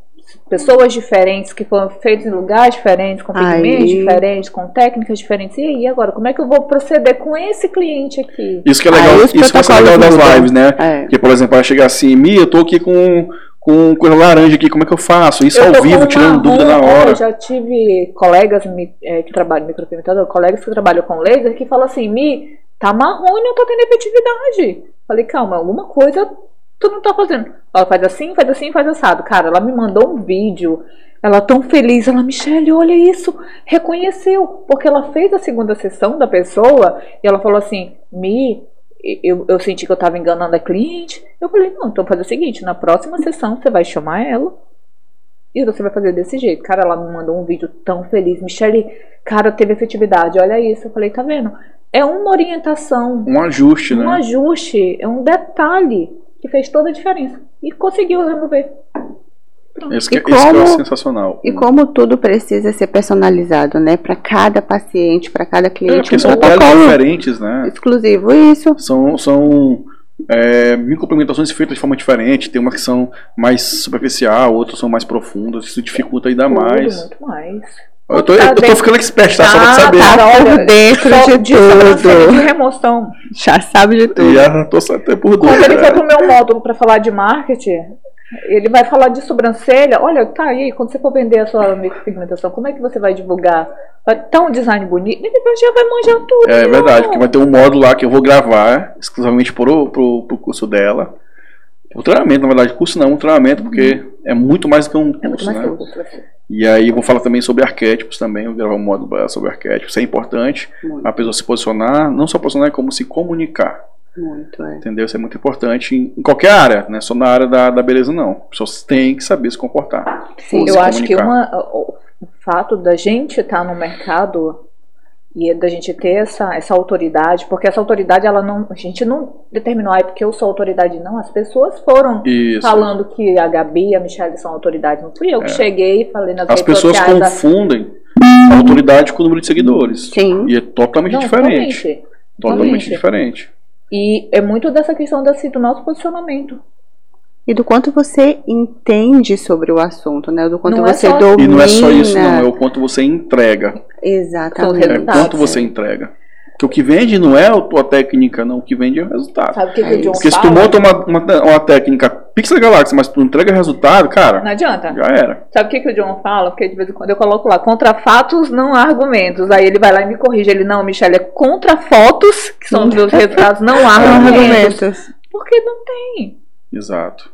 pessoas diferentes que foram feitas em lugares diferentes, com pigmentos diferentes, com técnicas diferentes. E aí, agora, como é que eu vou proceder com esse cliente aqui? Isso que é legal, Aí isso que vai ser legal das lives, né? É. Porque, por exemplo, vai chegar assim, Mi, eu tô aqui com, com coisa laranja aqui, como é que eu faço? Isso Eu ao vivo, tirando marrom, dúvida na é, hora. Eu já tive colegas é, que trabalham micropigmentador, colegas que trabalham com laser, que falam assim, Mi, tá marrom e não tá tendo efetividade. Falei, calma, alguma coisa tu não tá fazendo. Ela faz assim, faz assim, faz assado. Cara, ela me mandou um vídeo, ela tão feliz, ela, Michelle, olha isso, reconheceu, porque ela fez a segunda sessão da pessoa e ela falou assim, Mi, eu, eu senti que eu tava enganando a cliente. Eu falei, não, então faz o seguinte, na próxima sessão você vai chamar ela e você vai fazer desse jeito. Cara, ela me mandou um vídeo tão feliz. Michelle, cara, teve efetividade. Olha isso. Eu falei, tá vendo? É uma orientação, Um ajuste, um né? ajuste, é um detalhe que fez toda a diferença. E conseguiu remover. Isso que, E isso que é como- sensacional. E como tudo precisa ser personalizado, né? Para cada paciente, para cada É, cliente, porque um são peles protocolo diferentes, né? exclusivo. Isso. São, são é, micropigmentações feitas de forma diferente. Tem umas que são mais superficial, outras são mais profundas. Isso dificulta ainda Tudo, mais. muito mais. Eu tô, Tá eu tô dentro- ficando expert, tá? Só pra te saber. tá. Tá por dentro de sobrancelha tudo. de remoção. Já sabe de tudo. E já tô só até por Quando ele foi dúvida. pro meu módulo pra falar de marketing, Ele vai falar de sobrancelha. Olha, tá aí, quando você for vender a sua micropigmentação, como é que você vai divulgar? Vai tá um design bonito. Ele já vai manjar tudo. É não. verdade, porque vai ter um módulo lá que eu vou gravar exclusivamente pro, pro, pro curso dela. O treinamento, na verdade, curso não, um treinamento, porque é muito mais do que um É muito curso, mais né? que o curso. E aí eu vou falar também sobre arquétipos também, vou gravar um módulo sobre arquétipos, isso é importante. Muito, A pessoa se posicionar, não só posicionar, como se comunicar. muito, é. Entendeu? Isso é muito importante em, em qualquer área, não é só na área da, da beleza, não. As pessoas têm que saber se comportar. Sim, se Eu acho que uma, o o fato da gente estar no mercado e da gente ter essa, essa autoridade, porque essa autoridade, ela não, a gente não determinou, ah, é porque eu sou autoridade, não. As pessoas foram Isso. falando que a Gabi e a Michelle são autoridades. Não fui eu que cheguei e falei nas É. As pessoas sociais. a- confundem a autoridade com o número de seguidores. Sim. E é totalmente Não, diferente. totalmente. Totalmente diferente. E é muito dessa questão assim, do nosso posicionamento. E do quanto você entende sobre o assunto, né? Do quanto Não é você só- domina. E não é só isso, não. É o quanto você entrega. Exatamente. É Resultado. quanto você entrega. Porque o que vende não é a tua técnica, não. O que vende é o resultado. Sabe o que, que É o John Porque se tu fala? monta uma, uma, uma técnica Pixel Galaxy, mas tu entrega resultado, cara, Não adianta. já era. Sabe o que, que o John fala? Porque de vez em quando eu coloco lá, contra fatos, não há argumentos. Aí ele vai lá e me corrige. Ele, não, Michelle, é contra fotos, que são os meus resultados, não há argumentos. Porque não tem. Exato.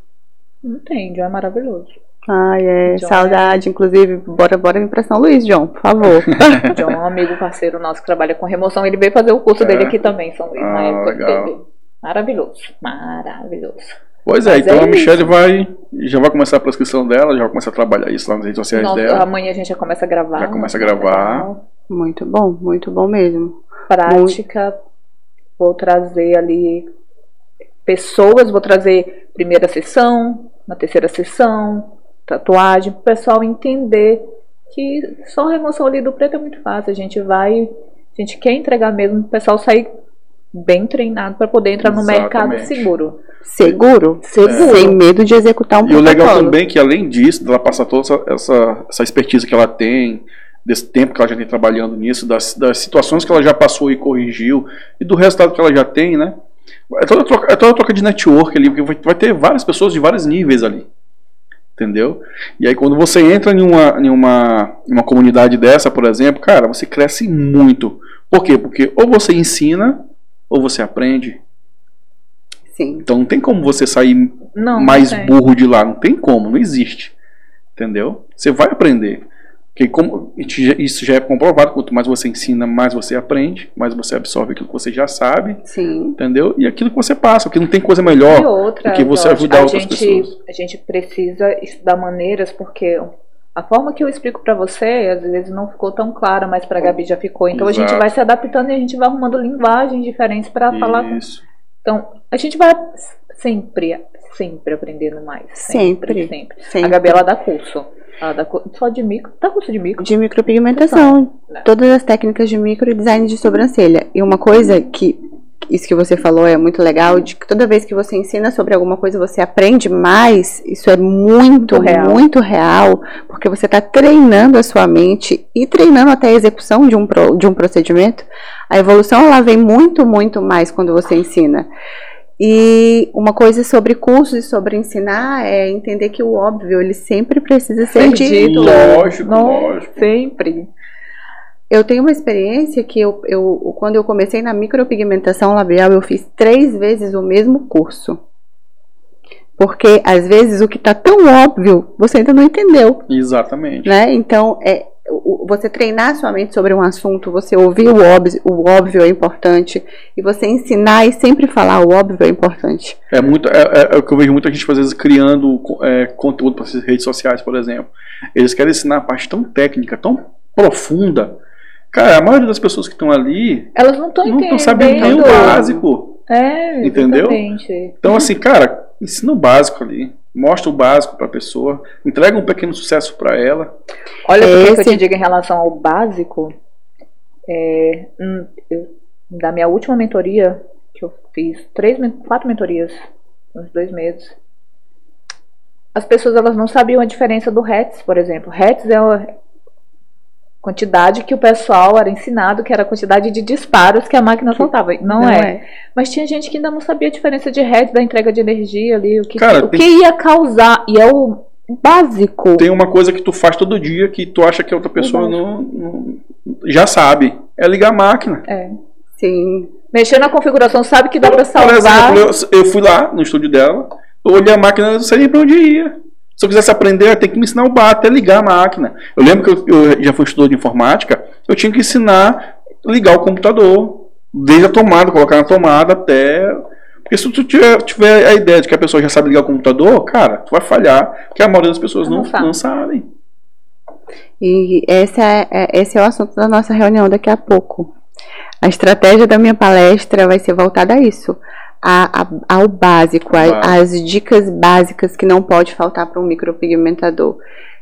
Não tem, John é maravilhoso. Ai, é. John, saudade. Inclusive, bora, bora vir pra São Luís, John, por favor. John é um amigo parceiro nosso que trabalha com remoção. Ele veio fazer o curso É. dele aqui também, São Luís, na Ah, época que legal. Maravilhoso. Maravilhoso. Pois é, Mas então é a Michelle isso. vai. Já vai começar a prescrição dela, já vai começar a trabalhar isso lá nas redes sociais Nossa, dela. amanhã a gente já começa a gravar. Já começa a gravar. muito bom, muito bom mesmo. prática, vou trazer ali pessoas, vou trazer primeira sessão, na terceira sessão, tatuagem, para o pessoal entender que só a remoção ali do preto é muito fácil. A gente vai, a gente quer entregar mesmo, o pessoal sair bem treinado para poder entrar no mercado Exatamente. seguro. Seguro? Seguro. Sem medo de executar um E o legal também é que além disso, dela passar toda essa, essa, essa expertise que ela tem, desse tempo que ela já tem trabalhando nisso, das, das situações que ela já passou e corrigiu, e do resultado que ela já tem, né? É toda troca, é toda troca de network ali, porque vai, ter várias pessoas de vários níveis ali. Entendeu? E aí quando você entra em uma, em uma, uma comunidade dessa, por exemplo, cara, você cresce muito. Por quê? Porque ou você ensina, ou você aprende. Sim. Então não tem como você sair Não, mais não burro de lá. Não tem como, não existe. Entendeu? Você vai aprender. Porque como, isso já é comprovado, quanto mais você ensina, mais você aprende, mais você absorve aquilo que você já sabe, Sim. entendeu? E aquilo que você passa, porque não tem coisa melhor outra, do que você Jorge, ajudar a outras gente, pessoas. A gente precisa estudar maneiras, porque a forma que eu explico pra você, às vezes não ficou tão clara, mas pra Gabi já ficou. Então a gente Exato. vai se adaptando e a gente vai arrumando linguagens diferentes pra falar com. Isso. Então, a gente vai sempre, sempre aprendendo mais. Sempre, Sempre. sempre. Sempre. A Gabi, ela dá curso. Dá cu- só de micro. Dá curso de micro? De micropigmentação. Né? Todas as técnicas de micro e design de sobrancelha. E uma coisa que isso que você falou é muito legal, de que toda vez que você ensina sobre alguma coisa, você aprende mais. Isso é muito, Muito real. muito real, porque você está treinando a sua mente e treinando até a execução de um, pro- de um procedimento. A evolução ela vem muito, muito mais quando você ensina. E uma coisa sobre cursos e sobre ensinar é entender que o óbvio ele sempre precisa ser dito. Lógico, Não, lógico. Sempre. Eu tenho uma experiência que eu, eu, quando eu comecei na micropigmentação labial, eu fiz três vezes o mesmo curso. Porque às vezes o que está tão óbvio, você ainda não entendeu, Exatamente. né? Então, é, você treinar sua mente sobre um assunto, você ouvir o óbvio, o óbvio é importante, e você ensinar e sempre falar o óbvio é importante. É muito é, é- é o que eu vejo muita gente às vezes criando é, conteúdo para essas redes sociais, por exemplo. Eles querem ensinar a parte tão técnica, tão profunda. Cara, a maioria das pessoas que estão ali Elas não estão não entendendo. estão sabendo nem o básico. É, Entendeu? Então, assim, cara, ensina o básico ali. Mostra o básico pra pessoa. Entrega um pequeno sucesso pra ela. Olha o que eu te digo em relação ao básico. É, hum, eu- da minha última mentoria, que eu fiz três, quatro mentorias nos dois meses. As pessoas elas não sabiam a diferença do Hertz, por exemplo. Hertz é, o- quantidade que o pessoal era ensinado, que era a quantidade de disparos que a máquina soltava. Não, é. Mas tinha gente que ainda não sabia a diferença de heads da entrega de energia ali, o que, Cara, o tem- que ia causar. E é o básico. Tem uma coisa que tu faz todo dia que tu acha que a outra pessoa não, não- já sabe. É ligar a máquina. É. Sim. Mexer na configuração, sabe que dá pra Por salvar. exemplo, eu, eu fui lá no estúdio dela, eu olhei a máquina, não sabia pra onde ia. Se eu quisesse aprender, eu tenho que me ensinar o bar até ligar a máquina. Eu lembro que eu, eu já fui estudante de informática, eu tinha que ensinar a ligar o computador. Desde a tomada, colocar na tomada até. Porque se tu tiver, tiver a ideia de que a pessoa já sabe ligar o computador, cara, tu vai falhar, porque a maioria das pessoas Não não, sabe. não sabem. E esse é, é- esse é o assunto da nossa reunião daqui a pouco. A estratégia da minha palestra vai ser voltada a isso. A, a- ao básico, a- as dicas básicas que não pode faltar para um micropigmentador.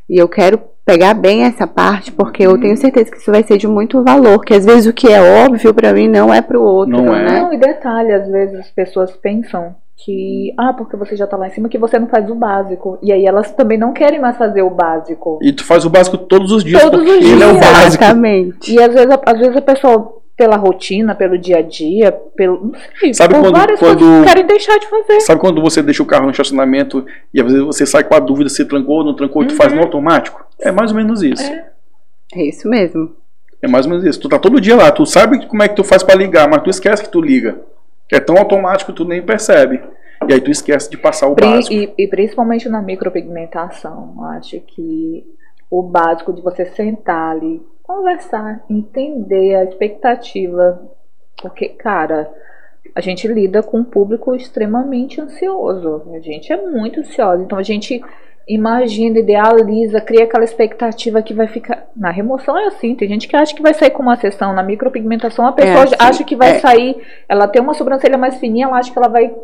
E eu quero pegar bem essa parte, porque eu tenho certeza que isso vai ser de muito valor. Que às vezes o que é óbvio para mim não é para o outro, Não é. né? Não, e detalhe, às vezes as pessoas pensam que, ah, porque você já tá lá em cima, que você não faz o básico. E aí elas também não querem mais fazer o básico. E tu faz o básico todos os dias, Todos os ele é o dias. básico. Exatamente. E às vezes, a- às vezes a pessoa, pela rotina, pelo dia a dia, pelo. Não sei, Sabe por quando- várias quando- coisas querem deixar de fazer. Sabe quando você deixa o carro no estacionamento e às vezes você sai com a dúvida se trancou ou não trancou e tu faz no automático? É mais ou menos isso. É. É isso mesmo. É mais ou menos isso. Tu tá todo dia lá, tu sabe como é que tu faz pra ligar, mas tu esquece que tu liga. Que é tão automático que tu nem percebe. E aí tu esquece de passar o Pri- básico. E, e principalmente na micropigmentação, eu acho que o básico de você sentar ali, conversar, entender a expectativa. Porque, cara, a gente lida com um público extremamente ansioso. A gente é muito ansioso. Então a gente imagina, idealiza, cria aquela expectativa que vai ficar. Na remoção é assim, tem gente que acha que vai sair com uma sessão. Na micropigmentação, a pessoa assim, acha que vai é. sair. Ela tem uma sobrancelha mais fininha, ela acha que ela vai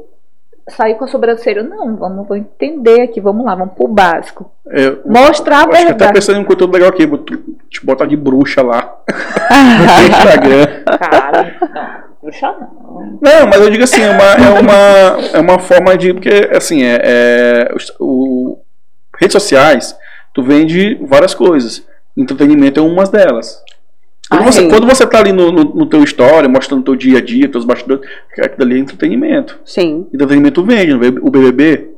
sair com a sobrancelha. Não, vamos vamos entender aqui, vamos lá, vamos pro básico. É, eu- Mostrar a eu acho que até verdade. pensando em um conteúdo legal aqui, te botar de bruxa lá. no Instagram. Cara, não, puxa não. Não, mas eu digo assim, é uma, é uma, é uma forma de. Porque, assim, é, é, o, redes sociais, tu vende várias coisas. Entretenimento é uma delas. Quando, Ah, você, quando você tá ali no, no, no teu história, mostrando teu dia a dia, teus bastidores, aquilo ali é entretenimento. Sim. Entretenimento vende, não vê? o BBB.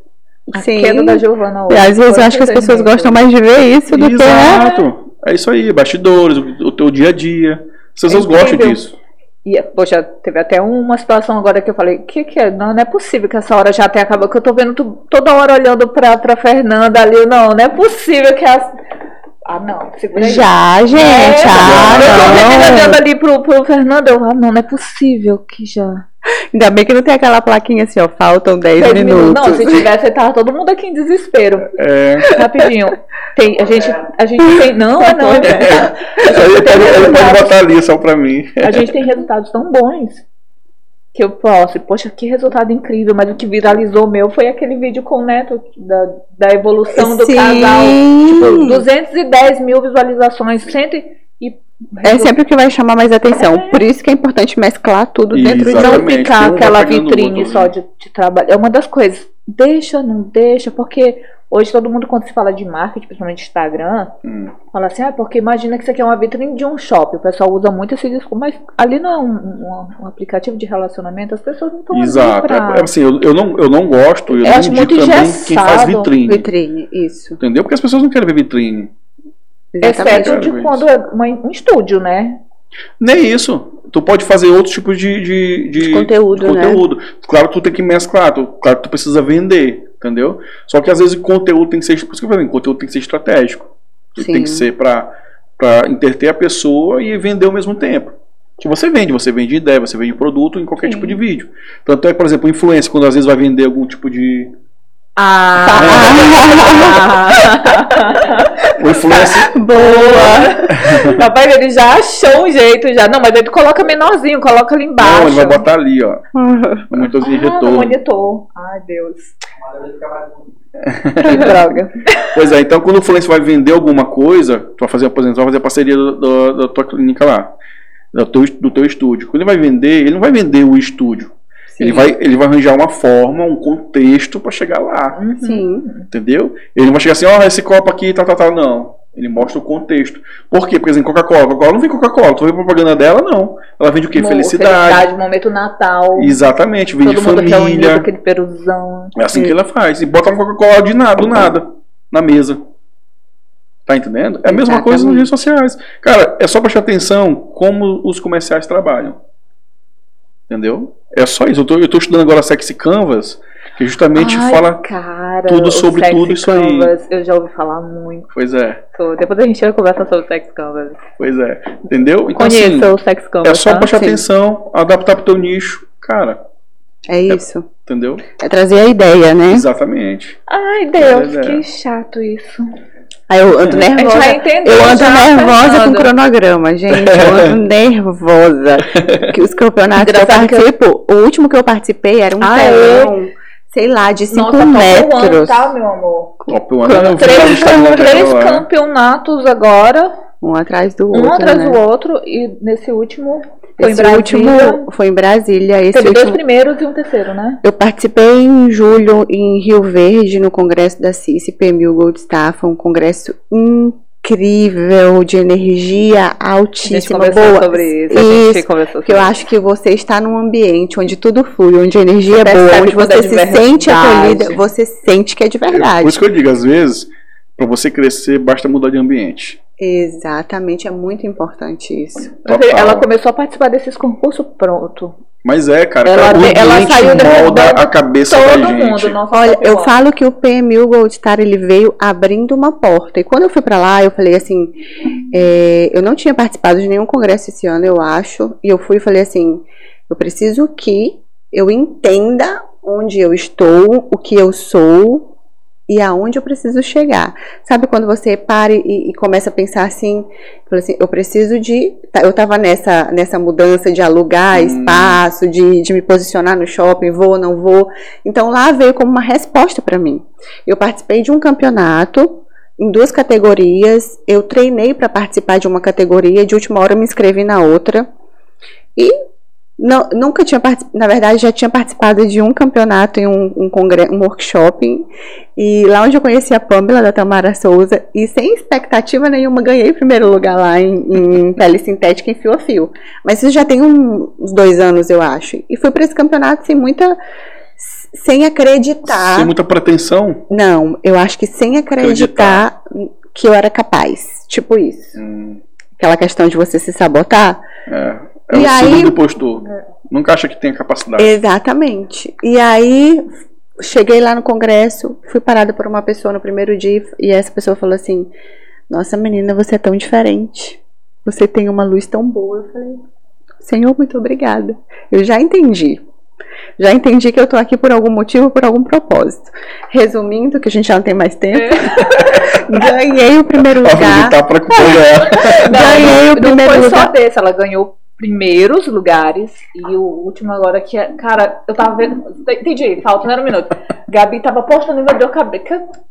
A Sim. queda da Giovana E hoje. às vezes eu acho que as pessoas gostam mais de ver isso do que, né? Exato. É isso aí, bastidores, o, o teu dia a dia. As pessoas É gostam disso. E, poxa, teve até uma situação agora que eu falei, o que, que é? Não, não é possível que essa hora já até acabou, que eu tô vendo tu- toda hora olhando pra, pra Fernanda ali. Não, não é possível que as. Ah, não, segura aí. Já, gente. É, eu tô ah, olhando não. ali pro, pro Fernando, eu, ah, não, não é possível que já. Ainda bem que não tem aquela plaquinha assim, ó. Faltam 10 Dez minutos. Não, se tivesse, tava todo mundo aqui em desespero. É, Rapidinho. Tem, a gente, a gente tem. Não, é não. ele, pode, ele pode botar ali só pra mim. A gente tem resultados tão bons que eu posso. Poxa, que resultado incrível. Mas o que viralizou meu foi aquele vídeo com o Neto da, da evolução do Sim. casal. Tipo, 210 mil visualizações. Cento e. É sempre o que vai chamar mais atenção. Por isso que é importante mesclar tudo dentro de não ficar um aquela vitrine outro, só né? de, de trabalho. É uma das coisas. Deixa, não deixa, porque hoje todo mundo, quando se fala de marketing, principalmente Instagram, Hum. fala assim, ah, porque imagina que isso aqui é uma vitrine de um shopping. O pessoal usa muito esse discurso, mas ali não é um, um- um aplicativo de relacionamento, as pessoas não estão Exato. pra... É, assim, eu, eu, não, eu não gosto, eu, Eu não acho muito também quem faz vitrine. vitrine. Isso. Entendeu? Porque as pessoas não querem ver vitrine. Exatamente. Exceto de quando é uma- um estúdio, né? Nem isso. Tu pode fazer outros tipos de, de, de- De conteúdo, de né? conteúdo. Claro que tu tem que mesclar, tu, claro que tu precisa vender, entendeu? Só que às vezes o conteúdo tem que ser. Por isso que eu falei, o conteúdo tem que ser estratégico. Ele Sim. tem que ser pra, pra entreter a pessoa e vender ao mesmo tempo. Que você vende, você vende ideia, você vende produto em qualquer Sim. tipo de vídeo. Tanto é, por exemplo, o influencer, quando às vezes vai vender algum tipo de. Ah! O influencer. Boa! Rapaz, ele já achou um jeito já. Não, mas aí tu coloca menorzinho, coloca ali embaixo. Não, ele vai botar ali, ó. No monitorzinho de Ah, no retorno. monitor. Ai, Deus. Que droga. Pois é, então quando o influencer vai vender alguma coisa, tu vai fazer, por exemplo, vai fazer a parceria do- do- da tua clínica lá, do teu, do teu estúdio. Quando ele vai vender, ele não vai vender o estúdio. Ele vai, ele vai arranjar uma forma, um contexto pra chegar lá, Sim. entendeu? Ele não vai chegar assim, ó, esse copo aqui, tá, tá, tá, não. Ele mostra o contexto. Por quê? Por exemplo, Coca-Cola. Coca-Cola não vem Coca-Cola. Tu vê propaganda dela, não. Ela vende o quê? Mo- Felicidade. momento Natal. Exatamente, vende Todo mundo família. aquele peruzão. É assim que ela faz. E bota uma Coca-Cola de nada, do nada, na mesa. Tá entendendo? É a mesma coisa nas redes sociais. Cara, é só prestar atenção como os comerciais trabalham. Entendeu? É só isso. Eu tô estudando agora Sexy Canvas, que justamente Ai, fala. cara, tudo o sobre tudo isso aí. Canvas, Eu já ouvi falar muito. Pois é, Depois a gente vai conversar sobre o Sex Canvas. pois é. Entendeu? Então, Conheça assim, o Sex Canvas. é só tá? prestar Sim. atenção, adaptar pro teu nicho. Cara, É isso. entendeu? É trazer a ideia, né? Exatamente. Ai, Deus, é. que chato isso. Aí eu ando A gente nervosa. vai entender. Eu ando já, nervosa com Fernanda. cronograma, gente. Eu ando nervosa. Que os campeonatos que eu Engraçado que eu- participo, o último que eu participei era um Ah, telão, sei lá, de 5 Nossa, top one, metros. tá, meu amor? Top One, Três, Instagram três dela lá. campeonatos agora, Um atrás do outro. um atrás né? do outro, e nesse último foi Esse em Brasília. último foi em Brasília. Esse Teve dois último, primeiros e um terceiro, né? eu participei em julho em Rio Verde, no congresso da CICI Gold Staff, um congresso incrível, de energia A gente altíssima, boa. sobre isso. A Isso, gente conversou Porque eu sobre acho que você está num ambiente onde tudo flui, onde a energia é percebe boa, onde você é de se sente acolhida, você sente que é de Por verdade. isso que eu digo, às vezes, pra você crescer, basta mudar de ambiente. Exatamente, é muito isso. isso. Total. Ela começou a participar desses concursos pronto. Mas é, cara, Ela cara, o te- ela saiu molda a cabeça Todo da gente. mundo, nossa Olha, eu falo que o PMU Gold Star ele veio abrindo uma porta. E quando eu fui pra lá, eu falei assim: é, eu não tinha participado de nenhum congresso esse ano, eu acho. E eu fui e falei assim: eu preciso que eu entenda onde eu estou, o que eu sou e aonde eu preciso chegar. Sabe quando você para e, e começa a pensar assim, assim, eu preciso de, tá, eu tava nessa nessa mudança de alugar Hum. espaço, de, de me posicionar no shopping, vou, não vou. Então lá veio como uma resposta para mim. Eu participei de um campeonato em duas categorias, eu treinei para participar de uma categoria, de última hora eu me inscrevi na outra. E não- nunca tinha participado, na verdade já tinha participado de um campeonato em um, um, congre- um workshop e lá onde eu conheci a Pamela da Tamara Souza e sem expectativa nenhuma ganhei primeiro lugar lá em, em pele sintética em fio a fio. Mas isso já tem um- uns dois anos eu acho. E fui para esse campeonato sem muita sem acreditar. Sem muita pretensão. Não, eu acho que sem acreditar que eu era capaz. Tipo isso. Hum, Aquela questão de você se sabotar. é. É E o aí- síndrome do impostor. Nunca acha que tem capacidade. Exatamente. E aí cheguei lá no congresso, fui parada por uma pessoa no primeiro dia e essa pessoa falou assim: Nossa menina, você é tão diferente. Você tem uma luz tão boa. Eu falei: Senhor, muito obrigada. Eu já entendi. Já entendi que eu tô aqui por algum motivo, por algum propósito. Resumindo, que a gente já não tem mais tempo, ganhei o primeiro lugar. Aproveitar pra. Ganhei o não primeiro foi lugar. só desse, ela ganhou primeiros lugares e o último agora que é. Cara, eu tava vendo. Entendi, falta, não um minuto. Gabi tava postando e meu Deus,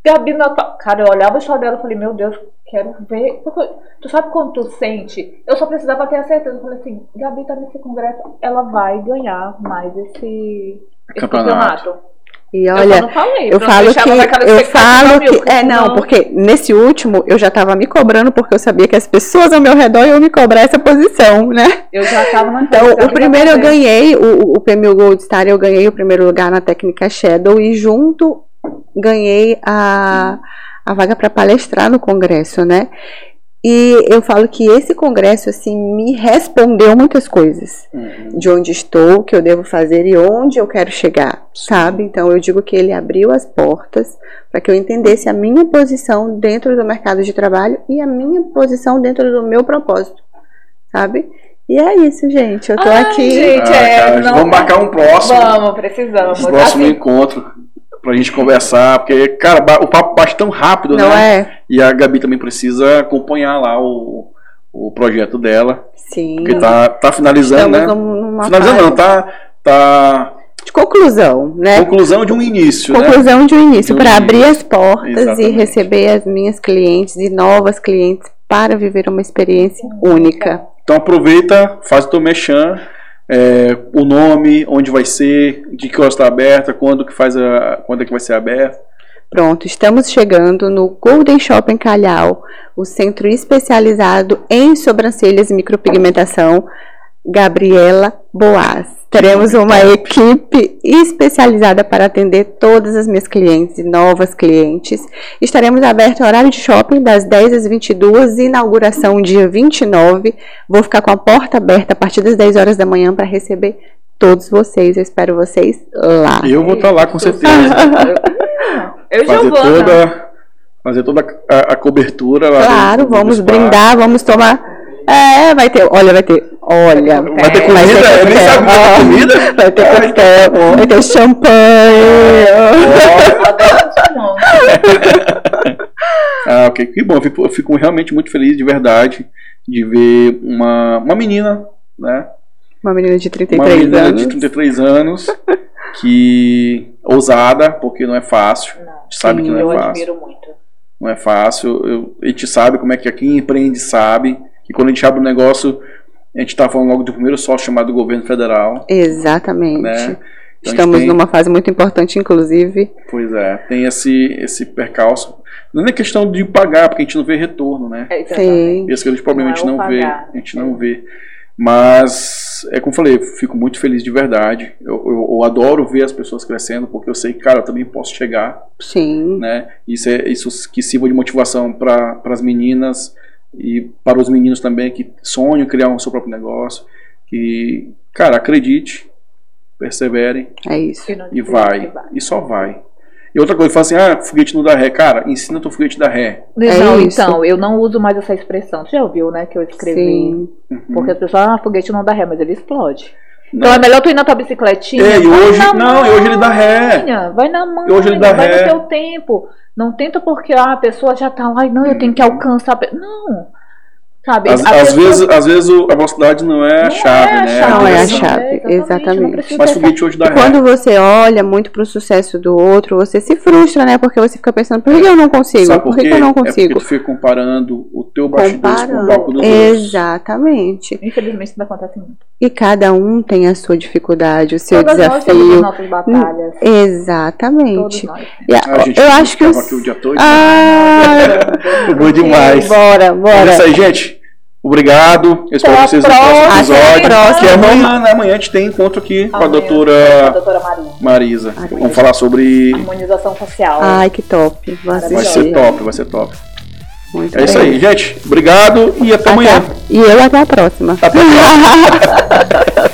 Gabi, na tua- Cara, eu olhava o show dela e falei, meu Deus, quero ver. Tu sabe quando tu sente? Eu só precisava ter a certeza. Eu falei assim, Gabi tá nesse congresso, ela vai ganhar mais esse, esse Campeonato. Campeonato. Eu só olha, não falei. Eu não falo que eu falo que é não, senão- porque nesse último eu já tava me cobrando porque eu sabia que as pessoas ao meu redor iam me cobrar essa posição, né? Eu já tava na Então, o primeiro eu ganhei, o, o PMU Gold Star, eu ganhei o primeiro lugar na técnica Shadow e junto ganhei a, a vaga para palestrar no congresso, né? E eu falo que esse congresso, assim, me respondeu muitas coisas Uhum. de onde estou, o que eu devo fazer e onde eu quero chegar, sabe? Então eu digo que ele abriu as portas para que eu entendesse a minha posição dentro do mercado de trabalho e a minha posição dentro do meu propósito, sabe? E é isso, gente. Eu tô Ai, aqui. gente. Ah, é, cara, não- Vamos marcar um próximo. Vamos, precisamos. próximo Assim, encontro pra gente conversar. Porque, cara, o papo bate tão rápido, Não né? é? E a Gabi também precisa acompanhar lá o, o projeto dela. Sim. Porque tá, tá finalizando, Estamos né? Finalizando não, tá, tá de conclusão, né? conclusão de um início, né? Conclusão de um início De um para abrir as portas e Exatamente. receber as minhas clientes e novas clientes para viver uma experiência única. Então aproveita, faz o teu mechan, é, o nome, onde vai ser, de que hora está aberta, quando que faz a, quando é que vai ser aberto. Pronto, estamos chegando no Golden Shopping Calhau, o centro especializado em sobrancelhas e micropigmentação, Gabriela Boas. Teremos uma equipe especializada para atender todas as minhas clientes e novas clientes. Estaremos abertos ao horário de shopping das 10 às 22, inauguração dia 29. Vou ficar com a porta aberta a partir das 10 horas da manhã para receber todos vocês. Eu espero vocês lá. Eu vou estar lá com certeza. Eu fazer Giovana. toda, fazer toda a, a cobertura lá. Claro, do- do vamos brindar, vamos tomar. É, vai ter, olha, vai ter, olha, Vai ter comida? Eu nem sabia vai ter comida. Vai ter coquetel, vai ter champanhe. Não. Ah, ok. Que bom. Eu fico, eu fico realmente muito feliz, de verdade, de ver uma, uma menina, né? Uma menina de Uma 33 menina anos. de 33 anos que ousada, porque não é fácil. A gente sabe que não eu é fácil. admiro muito. Não é fácil. Eu- a gente sabe como é que quem empreende sabe que quando a gente abre um negócio, a gente está falando logo do primeiro sócio chamado governo federal, Exatamente. né? Então, a gente Estamos tem- numa fase muito importante, inclusive. Pois é, tem esse, esse percalço. Não é questão de pagar, porque a gente não vê retorno, né? É. Sim. Esse grande problema a Não gente é o não vê. pagar. A gente não vê. Mas, é como eu falei, eu fico muito feliz de verdade. Eu, eu- eu adoro ver as pessoas crescendo, porque eu sei que, cara, eu também posso chegar, Sim. né? Isso, é, isso que sirva de motivação para as meninas e para os meninos também que sonham criar um seu próprio negócio. Que, cara, acredite, persevere É isso. E vai. E só vai. E outra coisa, fala assim, ah, foguete não dá ré. Cara, ensina teu foguete da ré. É não, isso. então, eu não uso mais essa expressão. Tu já ouviu, né? Que eu escrevi. Sim. Uhum. Porque as pessoas, ah, foguete não dá ré, mas ele explode. Então é melhor tu ir na tua bicicletinha. É, e hoje- não, e hoje ele dá ré. Vai na mão, hoje ele dá vai ré. no teu tempo. Não tenta porque ah, a pessoa já tá lá, e não, eu tenho que alcançar. a pe-". Não. Sabe? Às, a às pessoa- vezes, às vezes o- a velocidade não é a Não chave, é a né? chave, Não é a chave, exatamente, Mas foguete hoje dá E ré. quando você olha muito pro sucesso do outro, você se frustra, né? Porque você fica pensando, por que eu não consigo? Sabe Por que, que eu não É porque consigo? tu fica comparando o teu bastidores com o palco dos outros. Exatamente. Infelizmente isso não acontece muito. E cada um tem a sua dificuldade, o seu Todas nós temos as desafio. nossas batalhas. Todos Exatamente. nós. E a- A gente eu acho que os... aqui o dia todo. Ah, Bom demais. bora, Mas é bora. isso aí, gente. Obrigado. Eu espero vocês no próximo episódio. Até. Que é amanhã, né? Amanhã a gente tem encontro aqui com a Amanhã, com a doutora doutora Maria. Marisa. Marisa. Vamos falar sobre. Harmonização facial. Ai, que top. Vai assistir. ser top, vai ser top. Muito É isso bem. aí, gente. Obrigado e até amanhã. Até- E eu até a próxima. Até a próxima.